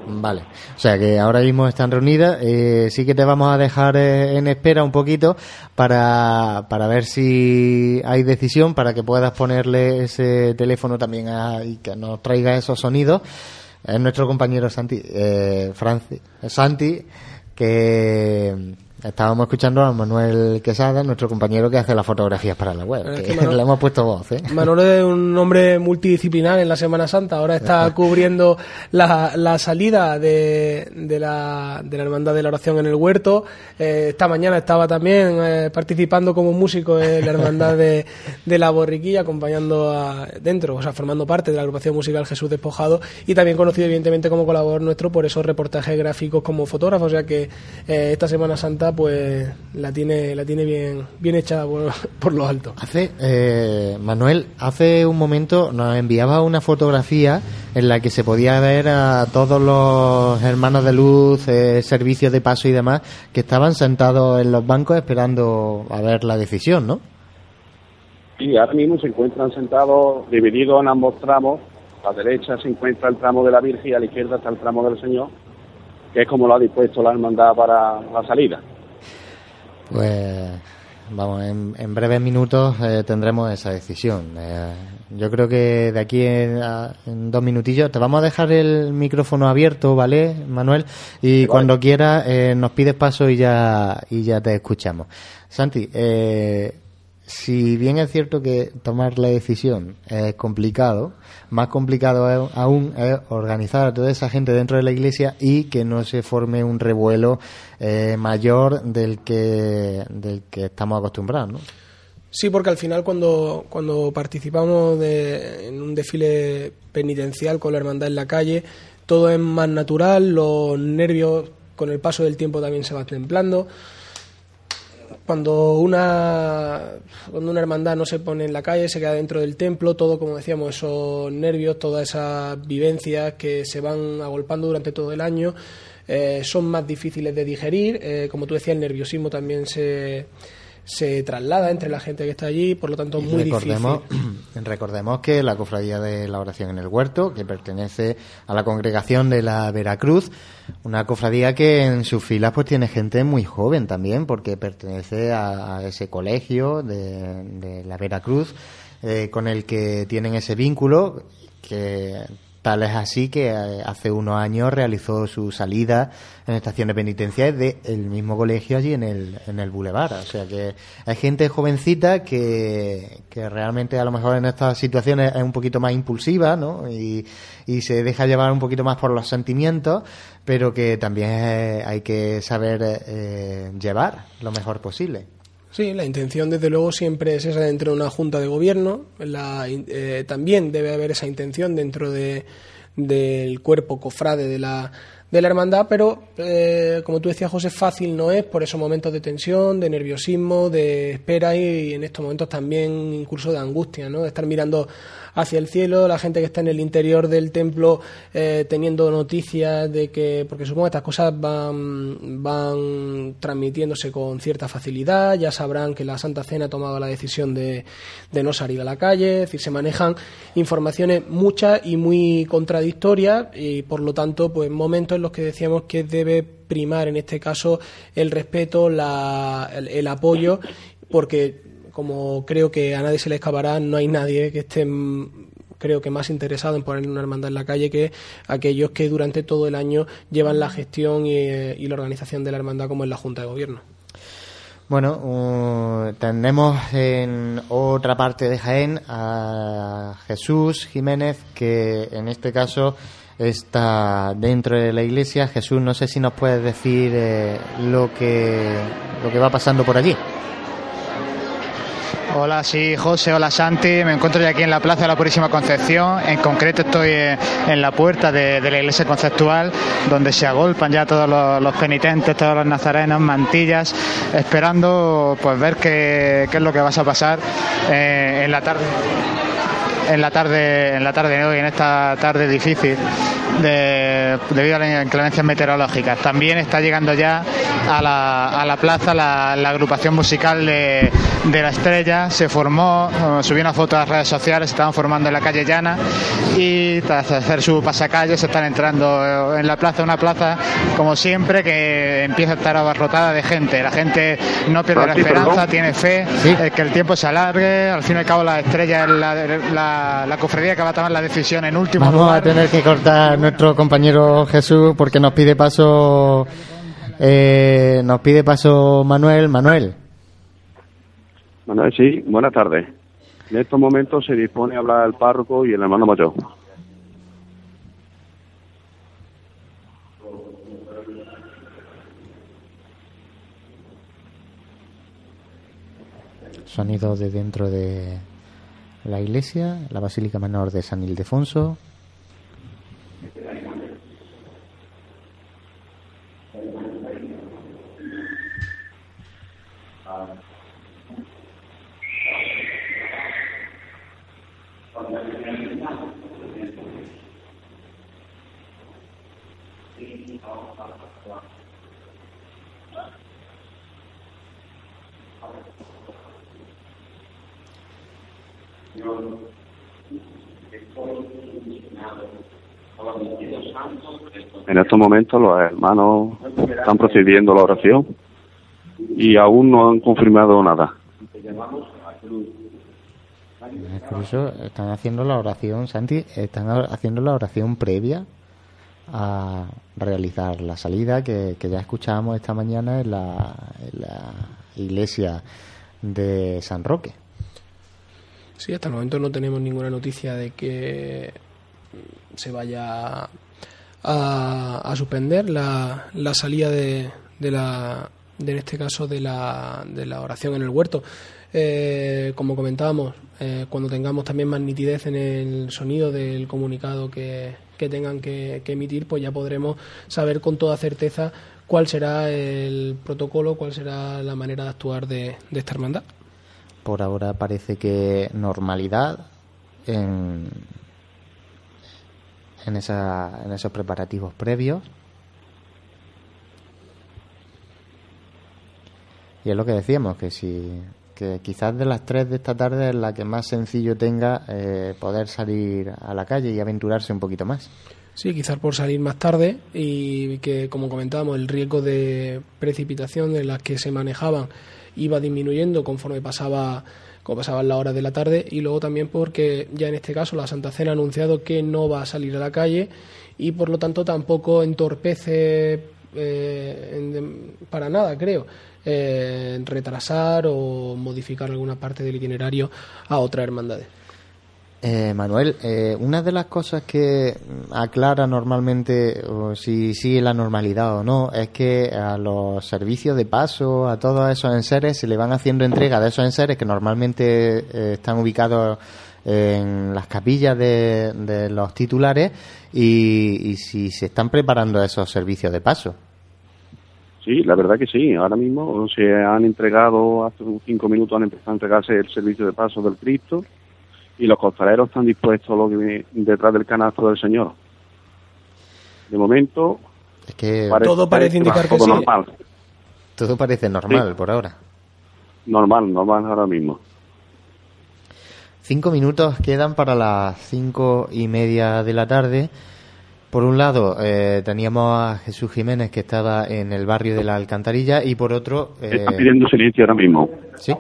[SPEAKER 1] Vale, o sea que ahora mismo están reunidas. Eh, sí que te vamos a dejar eh, en espera un poquito para, para ver si hay decisión, para que puedas ponerle ese teléfono también a, y que nos traiga esos sonidos es nuestro compañero Santi, eh, Santi, que Estábamos escuchando a Manuel Quesada, nuestro compañero que hace las fotografías para la web. <laughs> le hemos puesto voz. ¿eh?
[SPEAKER 2] Manuel es un hombre multidisciplinar en la Semana Santa. Ahora está cubriendo la, salida de, de, la, de la Hermandad de la Oración en el Huerto. Eh, esta mañana estaba también eh, participando como músico en la Hermandad de, de la Borriquilla, acompañando a, dentro, o sea, formando parte de la agrupación musical Jesús Despojado. Y también conocido, evidentemente, como colaborador nuestro por esos reportajes gráficos como fotógrafo. O sea que esta Semana Santa pues la tiene la tiene bien bien echada por, <laughs> lo alto.
[SPEAKER 1] Hace eh, Manuel, hace un momento nos enviaba una fotografía en la que se podía ver a todos los hermanos de luz, eh, servicios de paso y demás que estaban sentados en los bancos esperando a ver la decisión, ¿no?
[SPEAKER 12] Sí, ahora mismo se encuentran sentados divididos en ambos tramos. A la derecha se encuentra el tramo de la Virgen y a la izquierda está el tramo del Señor, que es como lo ha dispuesto la hermandad para la salida.
[SPEAKER 1] Pues vamos, en, breves minutos eh, tendremos esa decisión. Eh, yo creo que de aquí en, dos minutillos te vamos a dejar el micrófono abierto, ¿vale, Manuel? Y cuando quieras eh, nos pides paso y ya, y ya te escuchamos. Santi, eh, si bien es cierto que tomar la decisión es complicado, más complicado aún es organizar a toda esa gente dentro de la iglesia y que no se forme un revuelo eh, mayor del que, del que estamos acostumbrados, ¿no?
[SPEAKER 2] Sí, porque al final cuando, cuando participamos en un desfile penitencial con la hermandad en la calle, todo es más natural, los nervios con el paso del tiempo también se van templando cuando una, cuando una hermandad no se pone en la calle, se queda dentro del templo, todo, como decíamos, esos nervios, todas esas vivencias que se van agolpando durante todo el año, eh, son más difíciles de digerir. Eh, como tú decías, el nerviosismo también se, se traslada entre la gente que está allí, por lo tanto, muy
[SPEAKER 1] recordemos,
[SPEAKER 2] difícil. <clears throat>
[SPEAKER 1] Recordemos que la Cofradía de la Oración en el Huerto, que pertenece a la congregación de la Veracruz, una cofradía que en sus filas pues tiene gente muy joven también, porque pertenece a, ese colegio de, la Veracruz, eh, con el que tienen ese vínculo que Tal es así que eh, hace unos años realizó su salida en estaciones penitenciales del mismo colegio allí en el, en el Boulevard. O sea que hay gente jovencita que, que realmente a lo mejor en estas situaciones es un poquito más impulsiva ¿no? y, y se deja llevar un poquito más por los sentimientos, pero que también hay que saber eh, llevar lo mejor posible.
[SPEAKER 2] Sí, la intención desde luego siempre es esa dentro de una junta de gobierno. La, eh, también debe haber esa intención dentro de, del cuerpo cofrade de la, de la hermandad, pero eh, como tú decías, José, fácil no es por esos momentos de tensión, de nerviosismo, de espera y, en estos momentos también incluso de angustia, ¿no? De estar mirando hacia el cielo, la gente que está en el interior del templo eh, teniendo noticias de que, porque supongo que estas cosas van, van transmitiéndose con cierta facilidad, ya sabrán que la Santa Cena ha tomado la decisión de, de no salir a la calle, es decir, se manejan informaciones muchas y muy contradictorias y por lo tanto, pues momentos en los que decíamos que debe primar en este caso el respeto, la, el, el apoyo, porque como creo que a nadie se le escapará, no hay nadie que esté creo que más interesado en poner una hermandad en la calle que aquellos que durante todo el año llevan la gestión y, eh, la organización de la hermandad como en la Junta de Gobierno.
[SPEAKER 1] Bueno, uh, tenemos en otra parte de Jaén a Jesús Jiménez, que en este caso está dentro de la iglesia. Jesús, no sé si nos puedes decir eh, lo que lo que va pasando por allí.
[SPEAKER 5] Hola, sí, José, hola Santi. Me encuentro ya aquí en la Plaza de la Purísima Concepción. En concreto estoy eh, en la puerta de, la iglesia conceptual, donde se agolpan ya todos los, penitentes, todos los nazarenos, mantillas, esperando pues ver qué, es lo que va a pasar eh, en la tarde en la tarde en la tarde de hoy en esta tarde difícil de, debido a las inclemencias meteorológicas también está llegando ya a la, a la plaza la, la agrupación musical de, de, la estrella. Se formó subió una foto a las redes sociales se estaban formando en la calle llana y tras hacer su pasacalle se están entrando en la plaza una plaza como siempre que empieza a estar abarrotada de gente. La gente no pierde la esperanza tiene fe ¿Sí? que el tiempo se alargue. Al fin y al cabo la estrella es la, la la, cofradía que va a tomar la decisión en último
[SPEAKER 1] Vamos
[SPEAKER 5] lugar.
[SPEAKER 1] a tener que cortar nuestro compañero Jesús porque nos pide paso eh, nos pide paso Manuel. Manuel.
[SPEAKER 12] Manuel, sí, buenas tardes. En estos momentos se dispone a hablar el párroco y el hermano mayor.
[SPEAKER 1] Sonido de dentro de la iglesia, la Basílica Menor de San Ildefonso.
[SPEAKER 12] En estos momentos los hermanos están procediendo a la oración y aún no han confirmado nada.
[SPEAKER 1] Por eso están haciendo la oración, Santi, están haciendo la oración previa a realizar la salida que, ya escuchábamos esta mañana en la, en la iglesia de San Roque.
[SPEAKER 2] Sí, hasta el momento no tenemos ninguna noticia de que se vaya a, a suspender la, la salida de, de la de, en este caso de la, de la oración en el huerto. Eh, como comentábamos, eh, cuando tengamos también más nitidez en el sonido del comunicado que, que tengan que, emitir, pues ya podremos saber con toda certeza cuál será el protocolo, cuál será la manera de actuar de, de esta hermandad.
[SPEAKER 1] Por ahora parece que normalidad en, en, esa, en esos preparativos previos. Y es lo que decíamos, que si que quizás de las tres de esta tarde es la que más sencillo tenga eh, poder salir a la calle y aventurarse un poquito más.
[SPEAKER 2] Sí, quizás por salir más tarde y que, como comentábamos, el riesgo de precipitación de las que se manejaban iba disminuyendo conforme pasaba como pasaban las horas de la tarde y luego también porque ya en este caso la Santa Cena ha anunciado que no va a salir a la calle y por lo tanto tampoco entorpece eh, para nada, creo, eh, retrasar o modificar alguna parte del itinerario a otras hermandades.
[SPEAKER 1] Eh, Manuel, eh, una de las cosas que aclara normalmente o si sigue la normalidad o no es que a los servicios de paso, a todos esos enseres, se le van haciendo entrega de esos enseres que normalmente eh, están ubicados en las capillas de, de los titulares y, y si se están preparando esos servicios de paso.
[SPEAKER 12] Sí, la verdad que sí. Ahora mismo se han entregado, hace cinco minutos han empezado a entregarse el servicio de paso del Cristo y los costaleros están dispuestos a lo que viene detrás del canasto del Señor. De momento,
[SPEAKER 1] Es que
[SPEAKER 2] Todo parece indicar que sí.
[SPEAKER 12] normal.
[SPEAKER 1] todo parece normal
[SPEAKER 12] Sí.
[SPEAKER 1] por ahora.
[SPEAKER 12] Normal, normal ahora mismo.
[SPEAKER 1] Cinco minutos quedan para las cinco y media de la tarde. Por un lado, eh, teníamos a Jesús Jiménez que estaba en el barrio de la Alcantarilla y por otro... eh,
[SPEAKER 12] Están pidiendo silencio ahora mismo.
[SPEAKER 1] ¿Sí?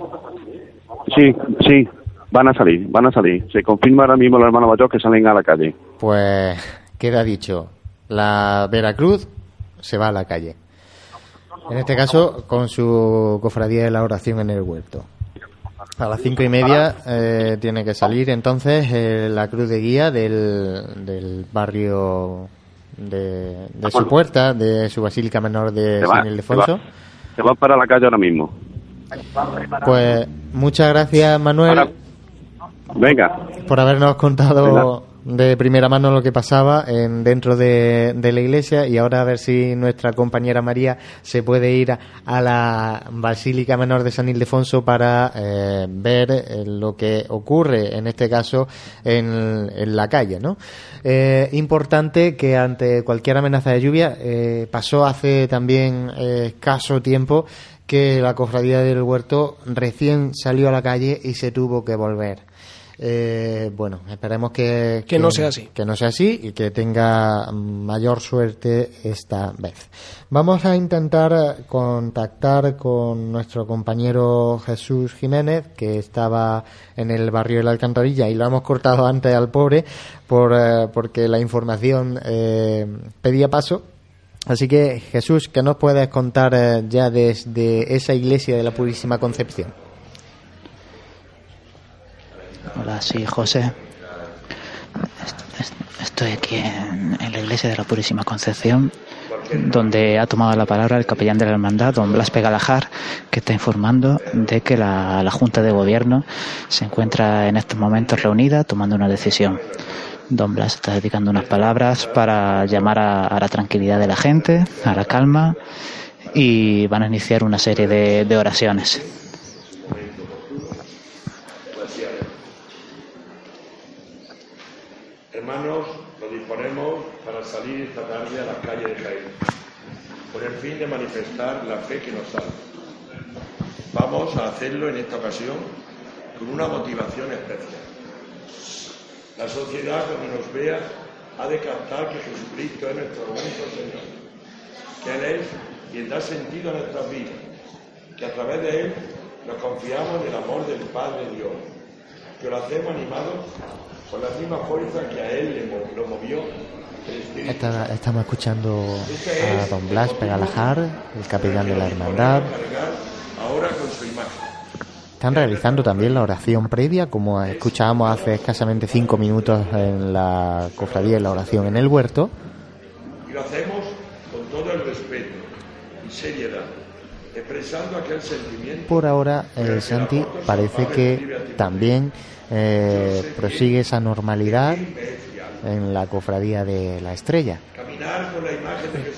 [SPEAKER 12] Sí, sí, van a salir, van a salir. Se confirma ahora mismo los hermanos mayores que salen a la calle.
[SPEAKER 1] Pues queda dicho, la Veracruz se va a la calle. En este caso, con su cofradía de la oración en el huerto. A las cinco y media eh, tiene que salir entonces eh, la cruz de guía del, del barrio de, de su puerta, de su basílica menor de
[SPEAKER 12] Se
[SPEAKER 1] San Ildefonso.
[SPEAKER 12] se va. Se va para la calle ahora mismo.
[SPEAKER 1] Pues muchas gracias Manuel
[SPEAKER 12] Venga,
[SPEAKER 1] por habernos contado de primera mano lo que pasaba en, dentro de, de la iglesia y ahora a ver si nuestra compañera María se puede ir a, la Basílica Menor de San Ildefonso para eh, ver eh, lo que ocurre en este caso en, en la calle. ¿no? Eh, importante que ante cualquier amenaza de lluvia pasó hace también escaso tiempo que la cofradía del huerto recién salió a la calle y se tuvo que volver. Eh, bueno, esperemos que,
[SPEAKER 2] Que no sea así.
[SPEAKER 1] Que no sea así y que tenga mayor suerte esta vez. Vamos a intentar contactar con nuestro compañero Jesús Jiménez, que estaba en el barrio de la Alcantarilla y lo hemos cortado antes al pobre por, eh, porque la información eh, pedía paso. Así que Jesús, ¿qué nos puedes contar eh, ya desde esa iglesia de la Purísima Concepción?
[SPEAKER 13] Hola, sí, José. Est- est- Estoy aquí en, la iglesia de la Purísima Concepción, donde ha tomado la palabra el capellán de la hermandad, don Blas Pegalajar, que está informando de que la, Junta de Gobierno se encuentra en estos momentos reunida tomando una decisión. Don Blas está dedicando unas palabras para llamar a, la tranquilidad de la gente, a la calma, y van a iniciar una serie de oraciones.
[SPEAKER 14] Hermanos, nos disponemos para salir esta tarde a la calle de Jaén, con el fin de manifestar la fe que nos salva. Vamos a hacerlo en esta ocasión con una motivación especial. La sociedad, cuando nos vea, ha de captar que Jesucristo es nuestro único Señor, que Él es quien da sentido a nuestras vidas, que a través de Él nos confiamos en el amor del Padre Dios, que lo hacemos animados con la misma fuerza que a Él le lo movió
[SPEAKER 1] estamos escuchando a don Blas Pegalajar, el capellán de la hermandad. Están realizando también la oración previa, como escuchábamos hace escasamente cinco minutos en la cofradía de la oración en el huerto.
[SPEAKER 14] Y lo hacemos con todo el respeto y seriedad, expresando aquel sentimiento
[SPEAKER 1] Por ahora, eh, Santi, parece que también eh, prosigue esa normalidad en la cofradía de la estrella.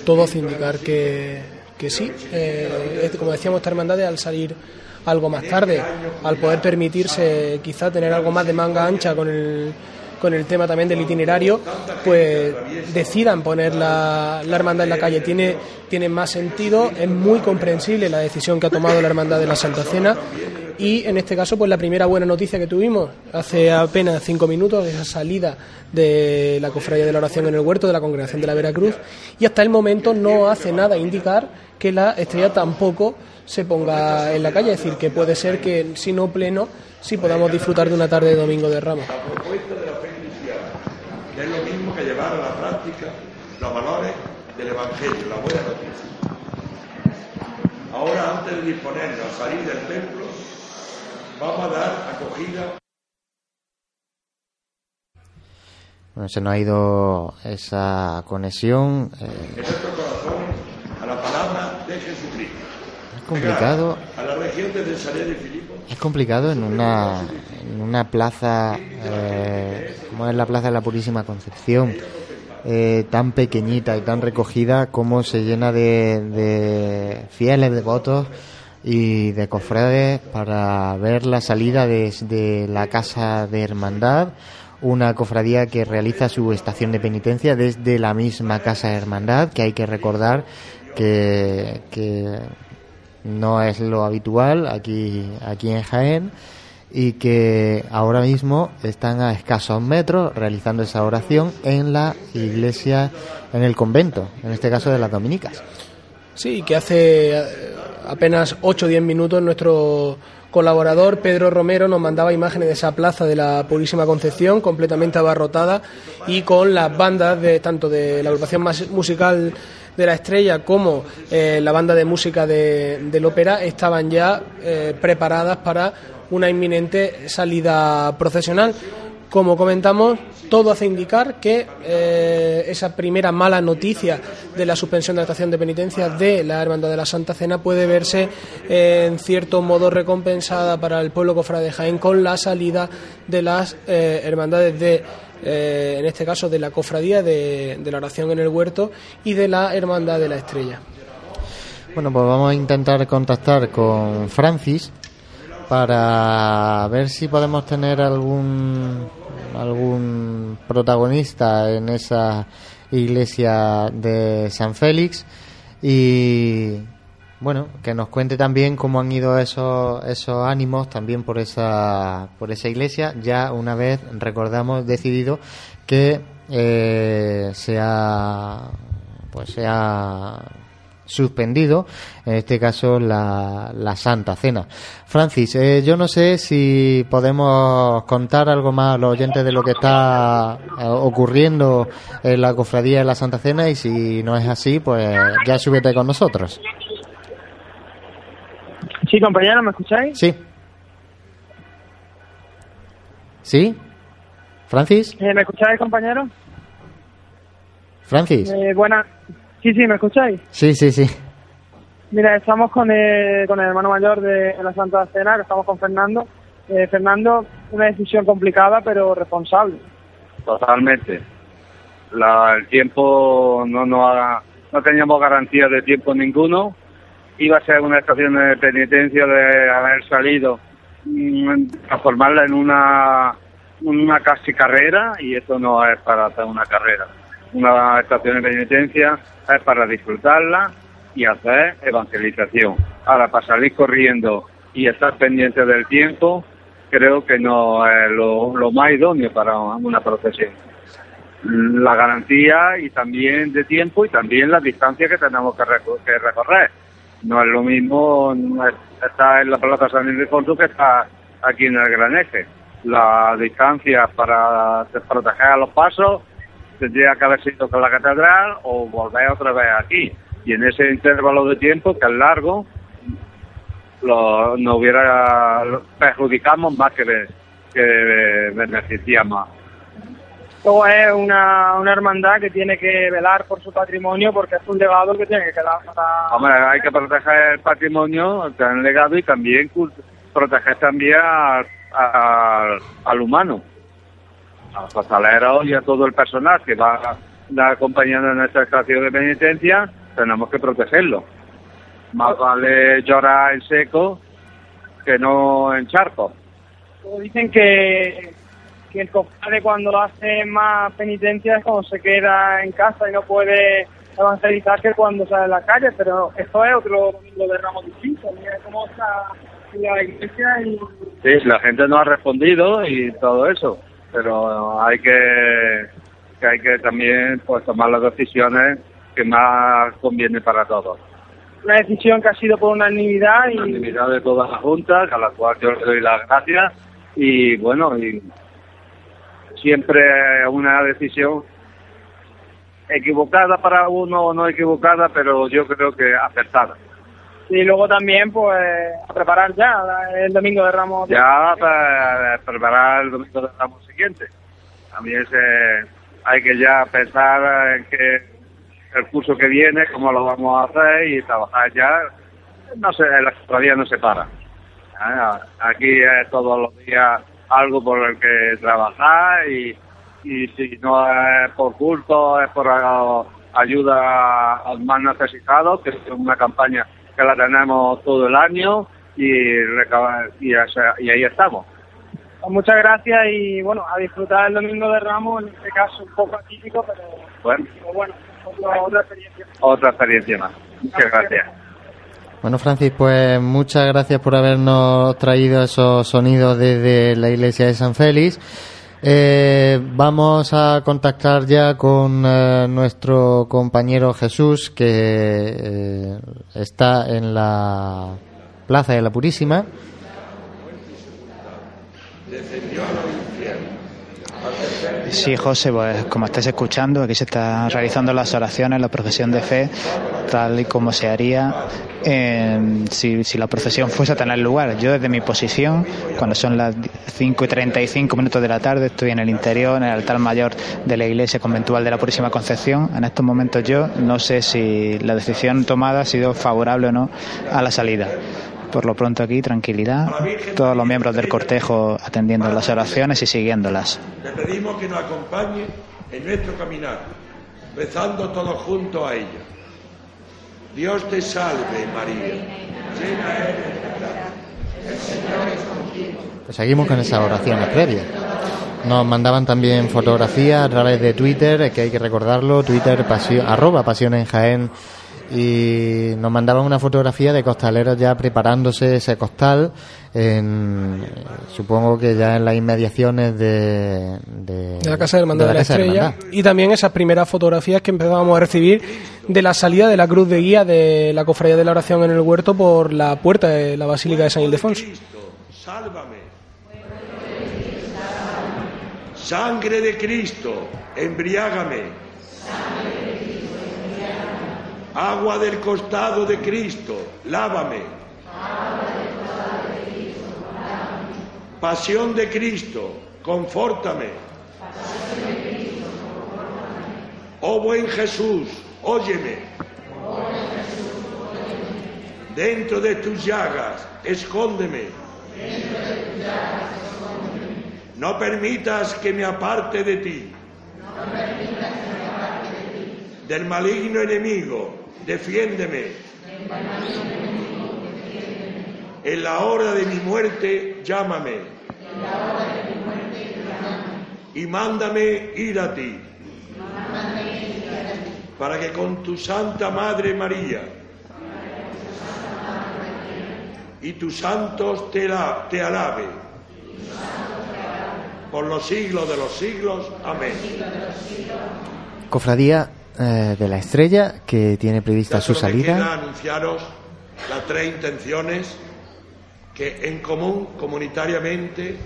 [SPEAKER 2] Todo hace indicar que, que sí. Eh, como decíamos, esta hermandad al salir algo más tarde, al poder permitirse quizá tener algo más de manga ancha con el, con el tema también del itinerario, pues decidan poner la, la hermandad en la calle. Tiene, tiene más sentido, es muy comprensible la decisión que ha tomado la hermandad de la Santa Cena y en este caso pues la primera buena noticia que tuvimos hace apenas cinco minutos esa salida de la cofradía de la oración en el huerto de la congregación de la Veracruz. Y hasta el momento no hace nada indicar que la estrella tampoco se ponga en la calle. Es decir que puede ser que si no pleno sí podamos disfrutar de una tarde de domingo de Ramos.
[SPEAKER 14] La propuesta de la que es lo mismo que llevar a la práctica los valores del Evangelio, la buena noticia. Ahora, antes de disponernos a salir del templo, vamos a dar acogida
[SPEAKER 1] Bueno, se nos ha ido esa conexión. eh,
[SPEAKER 14] en nuestros corazones a la palabra de Jesucristo.
[SPEAKER 1] es complicado.
[SPEAKER 14] A la región de Cesarea de Filipo,
[SPEAKER 1] es complicado en una, en una plaza, eh, como es la Plaza de la Purísima Concepción, eh, tan pequeñita y tan recogida, como se llena de, de fieles devotos y de cofrades para ver la salida de, la casa de hermandad, una cofradía que realiza su estación de penitencia desde la misma casa de hermandad, que hay que recordar que, que no es lo habitual aquí, aquí en Jaén y que ahora mismo están a escasos metros realizando esa oración en la iglesia, en el convento, en este caso de las dominicas.
[SPEAKER 2] Sí, que hace apenas 8 o 10 minutos nuestro colaborador Pedro Romero nos mandaba imágenes de esa plaza de la Purísima Concepción completamente abarrotada y con las bandas de tanto de la agrupación musical de la estrella como eh, la banda de música de, del ópera estaban ya eh, preparadas para una inminente salida procesional. Como comentamos, todo hace indicar que eh, esa primera mala noticia de la suspensión de la estación de penitencia de la Hermandad de la Santa Cena puede verse en cierto modo recompensada para el pueblo cofrade de Jaén con la salida de las hermandades de eh, en este caso de la cofradía de, la oración en el huerto y de la hermandad de la estrella.
[SPEAKER 1] Bueno, pues vamos a intentar contactar con Francis para ver si podemos tener algún algún protagonista en esa iglesia de San Félix. Y bueno, que nos cuente también cómo han ido esos, esos ánimos también por esa, por esa iglesia, ya una vez, recordamos, decidido que eh, se pues se ha suspendido, en este caso la, la Santa Cena. Francis, eh, yo no sé si podemos contar algo más a los oyentes de lo que está eh, ocurriendo en la cofradía de la Santa Cena y si no es así, pues ya súbete con nosotros.
[SPEAKER 3] Sí, compañero, ¿me escucháis?
[SPEAKER 1] Sí. ¿Sí? ¿Francis?
[SPEAKER 3] Eh, ¿Me escucháis, compañero?
[SPEAKER 1] ¿Francis?
[SPEAKER 3] Eh, buena. Sí, sí, ¿me escucháis?
[SPEAKER 1] Sí, sí, sí.
[SPEAKER 3] Mira, estamos con el, con el hermano mayor de la Santa Cena, que estamos con Fernando. Eh, Fernando, una decisión complicada, pero responsable.
[SPEAKER 11] Totalmente. La, el tiempo no, no, no teníamos garantía de tiempo ninguno iba a ser una estación de penitencia de haber salido, mm, transformarla en una, una casi carrera y eso no es para hacer una carrera. Una estación de penitencia es para disfrutarla y hacer evangelización. Ahora, para salir corriendo y estar pendiente del tiempo, creo que no es lo, más idóneo para una procesión. La garantía y también de tiempo y también la distancia que tenemos que, recorrer no es lo mismo estar en la Plaza San Ildefonso que estar aquí en el Gran Eje. La distancia para proteger los pasos tendría que haber sido con la catedral o volver otra vez aquí. Y en ese intervalo de tiempo, que es largo, lo, nos hubiera perjudicamos más que, que beneficiamos
[SPEAKER 3] es una, una hermandad que tiene que velar por su patrimonio porque es un legado que tiene que quedar para...
[SPEAKER 11] Hombre, hay que proteger el patrimonio, el legado y también proteger también al, humano, a los y a todo el personal que va acompañando en nuestra estación de penitencia, tenemos que protegerlo. Más vale llorar en seco que no en charco.
[SPEAKER 3] Dicen que que el cofrade cuando hace más penitencia es cuando se queda en casa y no puede evangelizar que cuando sale a la calle, pero esto es otro domingo de ramos distinto. Mira cómo está la iglesia y...
[SPEAKER 11] Sí, la gente no ha respondido y todo eso, pero hay que, que hay que también pues tomar las decisiones que más conviene para todos.
[SPEAKER 3] Una decisión que ha sido por unanimidad y...
[SPEAKER 11] Unanimidad de todas las juntas, a las cuales yo le doy las gracias y bueno, y siempre una decisión equivocada para uno o no equivocada, pero yo creo que acertada.
[SPEAKER 3] Y luego también, pues, a preparar ya el domingo de Ramos.
[SPEAKER 11] Ya para preparar el domingo de Ramos siguiente. También se, hay que ya pensar en que el curso que viene, cómo lo vamos a hacer y trabajar ya. No sé, todavía no se para. Ah, Aquí es todos los días algo por el que trabajar y, y si no es por culto, es por ah, ayuda a los más necesitados, que es una campaña que la tenemos todo el año y, recaba- y, y ahí estamos.
[SPEAKER 3] Pues muchas gracias y bueno, a disfrutar el domingo de Ramos, en este caso un poco atípico, pero,
[SPEAKER 11] Bueno,
[SPEAKER 3] pero bueno, otra, otra experiencia.
[SPEAKER 11] otra experiencia más. Muchas gracias.
[SPEAKER 1] Bueno, Francis, pues muchas gracias por habernos traído esos sonidos desde la iglesia de San Félix. Eh, vamos a contactar ya con eh, nuestro compañero Jesús, que eh, está en la Plaza de la Purísima.
[SPEAKER 5] Sí, José, pues como estáis escuchando, aquí se están realizando las oraciones, la procesión de fe, tal y como se haría en- si, si la procesión fuese a tener lugar. Yo desde mi posición, cuando son las 5 y 35 minutos de la tarde, estoy en el interior, en el altar mayor de la iglesia conventual de la Purísima Concepción. En estos momentos yo no sé si la decisión tomada ha sido favorable o no a la salida. Por lo pronto aquí, tranquilidad, todos los miembros del cortejo atendiendo las oraciones y siguiéndolas.
[SPEAKER 14] Le pedimos que nos acompañe en nuestro caminar, rezando todos juntos a ella. Dios te salve, María. Llena eres de gracia. El Señor es contigo.
[SPEAKER 1] Pues seguimos con esas oraciones previas. Nos mandaban también fotografías a través de Twitter, es que hay que recordarlo, Twitter pasio- arroba pasión en Jaén y nos mandaban una fotografía de costaleros ya preparándose ese costal en, supongo que ya en las inmediaciones de, de,
[SPEAKER 2] de la Casa del Mando de la,
[SPEAKER 1] Casa
[SPEAKER 2] Estrella
[SPEAKER 1] Hermandad.
[SPEAKER 2] y también esas primeras fotografías que empezábamos a recibir de la salida de la cruz de guía de la Cofradía de la Oración en el Huerto por la puerta de la Basílica de San Ildefonso.
[SPEAKER 14] Sálvame. Sangre de Cristo, embriágame. Agua del costado de Cristo, lávame. Pasión de Cristo, confórtame. Oh buen Jesús, óyeme. Dentro de tus llagas, escóndeme. No permitas que me aparte de ti. Del maligno enemigo, defiéndeme. En la hora de mi muerte, llámame. Y mándame ir a ti. Para que con tu Santa Madre María y tus santos te, la- alabe. Por los siglos de los siglos. Amén.
[SPEAKER 1] Cofradía eh, de la Estrella que tiene prevista su
[SPEAKER 14] queda
[SPEAKER 1] salida.
[SPEAKER 14] anunciaros las tres intenciones que en común, comunitariamente,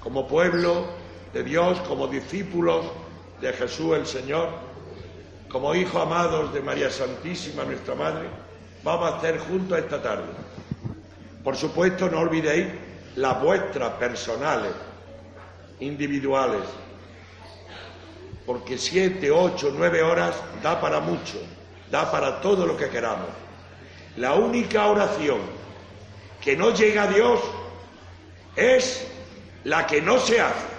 [SPEAKER 14] como pueblo de Dios, como discípulos de Jesús el Señor, como hijos amados de María Santísima, nuestra Madre, vamos a hacer juntos esta tarde. Por supuesto, no olvidéis las vuestras personales, individuales, porque siete, ocho, nueve horas da para mucho, da para todo lo que queramos. La única oración que no llega a Dios es la que no se hace.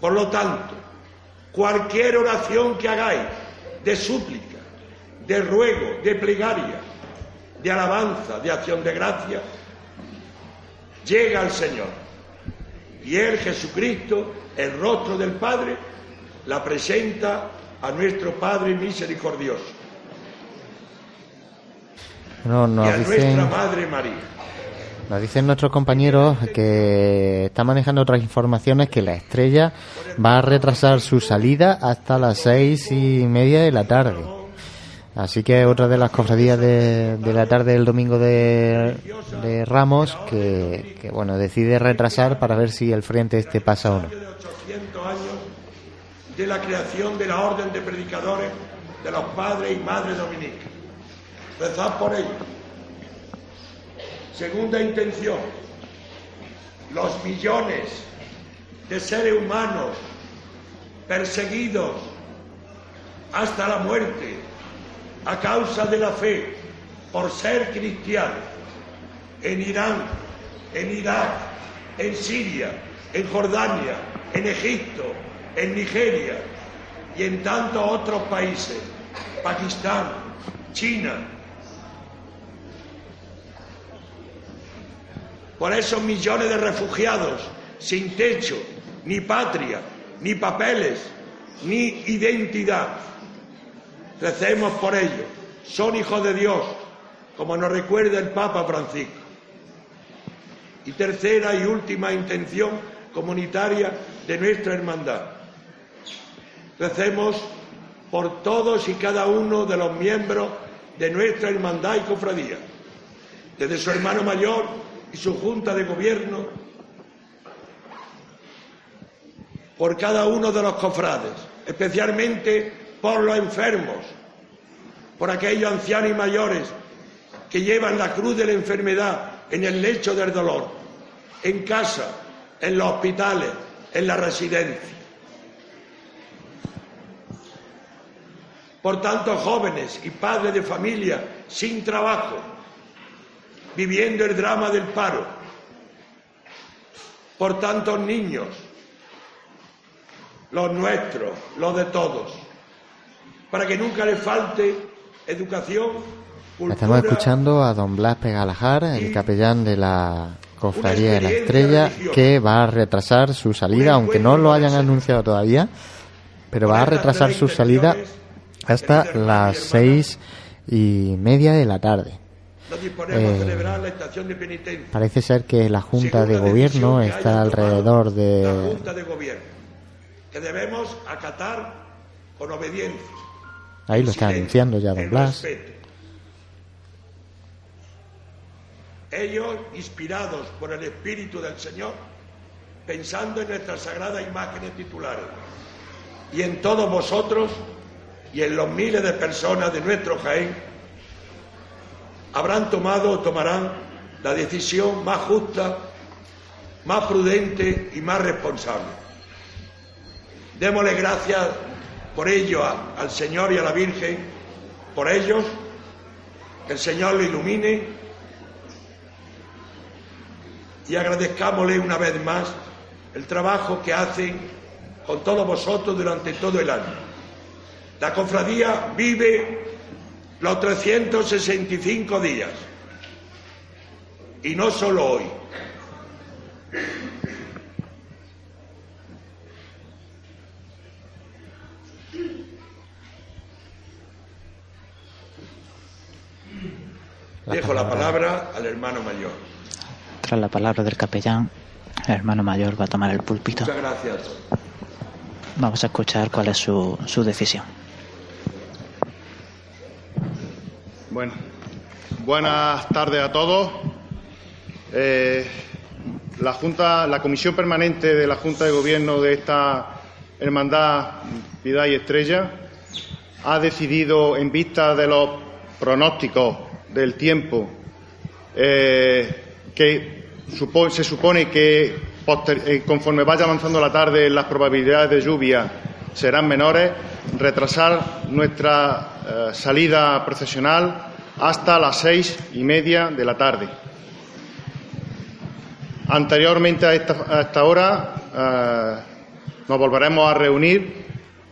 [SPEAKER 14] Por lo tanto, cualquier oración que hagáis de súplica, de ruego, de plegaria, de alabanza, de acción de gracia, llega al Señor. Y Él, Jesucristo, el rostro del Padre, la presenta a nuestro Padre misericordioso
[SPEAKER 1] No,
[SPEAKER 14] y
[SPEAKER 1] nos
[SPEAKER 14] a
[SPEAKER 1] dicen,
[SPEAKER 14] nuestra Madre María.
[SPEAKER 1] nos dicen nuestros compañeros que están manejando otras informaciones que la Estrella va a retrasar su salida hasta las seis y media de la tarde. Así que otra de las cofradías de, de la tarde del domingo de, Ramos que, bueno decide retrasar para ver si el frente este pasa o no.
[SPEAKER 14] 800 años de la creación de la orden de predicadores de los padres y madres dominicas. Rezad por ello. Segunda intención, los millones de seres humanos perseguidos hasta la muerte a causa de la fe por ser cristianos en Irán, en Irak, en Siria, en Jordania, en Egipto, en Nigeria y en tantos otros países, Pakistán, China. Por esos millones de refugiados sin techo, ni patria, ni papeles, ni identidad. Recemos por ellos. Son hijos de Dios, como nos recuerda el Papa Francisco. Y tercera y última intención comunitaria de nuestra hermandad. Recemos por todos y cada uno de los miembros de nuestra hermandad y cofradía, desde su hermano mayor y su junta de gobierno, por cada uno de los cofrades, especialmente por los enfermos, por aquellos ancianos y mayores que llevan la cruz de la enfermedad en el lecho del dolor, en casa, en los hospitales, en la residencia. Por tantos jóvenes y padres de familia sin trabajo, viviendo el drama del paro. Por tantos niños, los nuestros, los de todos, para que nunca les falte educación. Cultura,
[SPEAKER 1] Estamos escuchando a don Blas Pegalajar, el capellán de la Cofradía de la Estrella, que va a retrasar su salida, aunque no lo hayan anunciado todavía, pero va a retrasar su salida hasta las seis y media de la tarde. Eh, parece ser que la Junta de Gobierno está alrededor de
[SPEAKER 14] que debemos acatar con obediencia.
[SPEAKER 1] Ahí lo está anunciando ya Don Blas.
[SPEAKER 14] Ellos, inspirados por el Espíritu del Señor, pensando en nuestras sagradas imágenes titulares y en todos vosotros y en los miles de personas de nuestro Jaén, habrán tomado o tomarán la decisión más justa, más prudente y más responsable. Démosle gracias por ello al Señor y a la Virgen, por ellos, que el Señor lo ilumine y agradezcámosle una vez más el trabajo que hacen con todos vosotros durante todo el año. La cofradía vive los 365 días y no solo hoy. Dejo la palabra al hermano mayor.
[SPEAKER 13] Tras la palabra del capellán, el hermano mayor va a tomar el púlpito.
[SPEAKER 14] Muchas gracias.
[SPEAKER 13] Vamos a escuchar cuál es su, su decisión.
[SPEAKER 15] Bueno, buenas tardes a todos. Eh, la Junta, la Comisión Permanente de la Junta de Gobierno de esta Hermandad Piedad y Estrella ha decidido, en vista de los pronósticos del tiempo, eh, que se supone que eh, conforme vaya avanzando la tarde las probabilidades de lluvia serán menores, retrasar nuestra eh, salida procesional hasta las seis y media de la tarde. Anteriormente a esta, a esta hora nos volveremos a reunir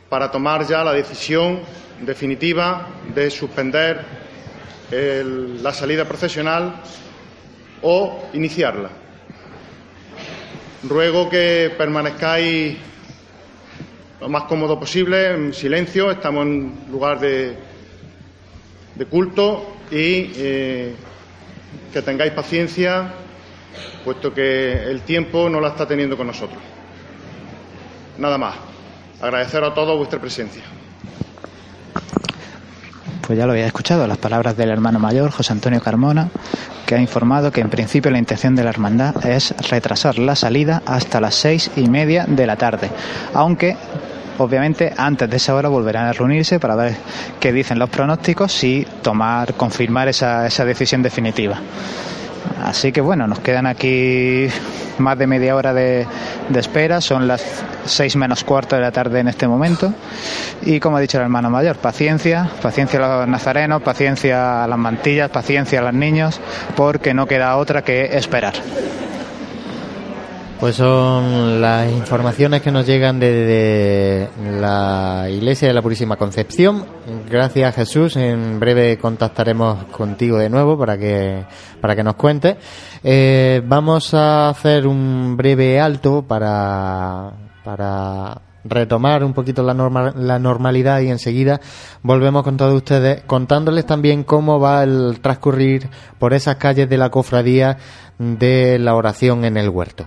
[SPEAKER 15] para tomar ya la decisión definitiva de suspender la salida procesional o iniciarla. Ruego que permanezcáis lo más cómodo posible, en silencio. Estamos en lugar de, de culto y eh, que tengáis paciencia, puesto que el tiempo no la está teniendo con nosotros. Nada más. Agradecer a todos vuestra presencia.
[SPEAKER 13] Pues ya lo había escuchado, las palabras del hermano mayor, José Antonio Carmona, que ha informado que en principio la intención de la hermandad es retrasar la salida hasta las seis y media de la tarde, aunque obviamente antes de esa hora volverán a reunirse para ver qué dicen los pronósticos y tomar, confirmar esa, esa decisión definitiva. Así que bueno, nos quedan aquí más de media hora de, espera, son las
[SPEAKER 5] seis menos cuarto de la tarde en este momento. Y como ha dicho el hermano mayor, paciencia, paciencia a los nazarenos, paciencia a las mantillas, paciencia a los niños, porque no queda otra que esperar.
[SPEAKER 1] Pues son las informaciones que nos llegan desde la Iglesia de la Purísima Concepción. Gracias Jesús. En breve contactaremos contigo de nuevo para que para que nos cuentes. Eh, vamos a hacer un breve alto para para retomar un poquito la, norma, la normalidad y enseguida volvemos con todos ustedes contándoles también cómo va el transcurrir por esas calles de la cofradía de la oración en el huerto.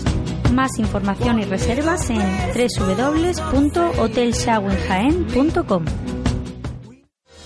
[SPEAKER 16] Más información y reservas en www.hotelshawenjaen.com.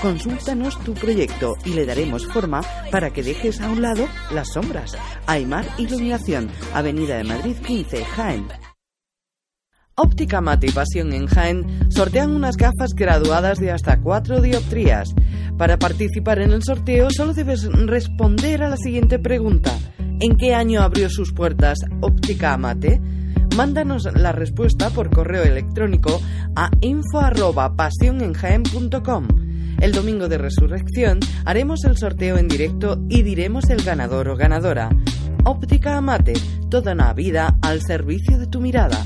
[SPEAKER 6] Consúltanos tu proyecto y le daremos forma para que dejes a un lado las sombras. Aymar Iluminación, Avenida de Madrid 15, Jaén. Óptica Mate y Pasión en Jaén sortean unas gafas graduadas de hasta 4 dioptrías. Para participar en el sorteo solo debes responder a la siguiente pregunta. ¿En qué año abrió sus puertas Óptica Mate? Mándanos la respuesta por correo electrónico a info@pasionenjaen.com. El domingo de resurrección haremos el sorteo en directo y diremos el ganador o ganadora. Óptica Amate, toda una vida al servicio de tu mirada.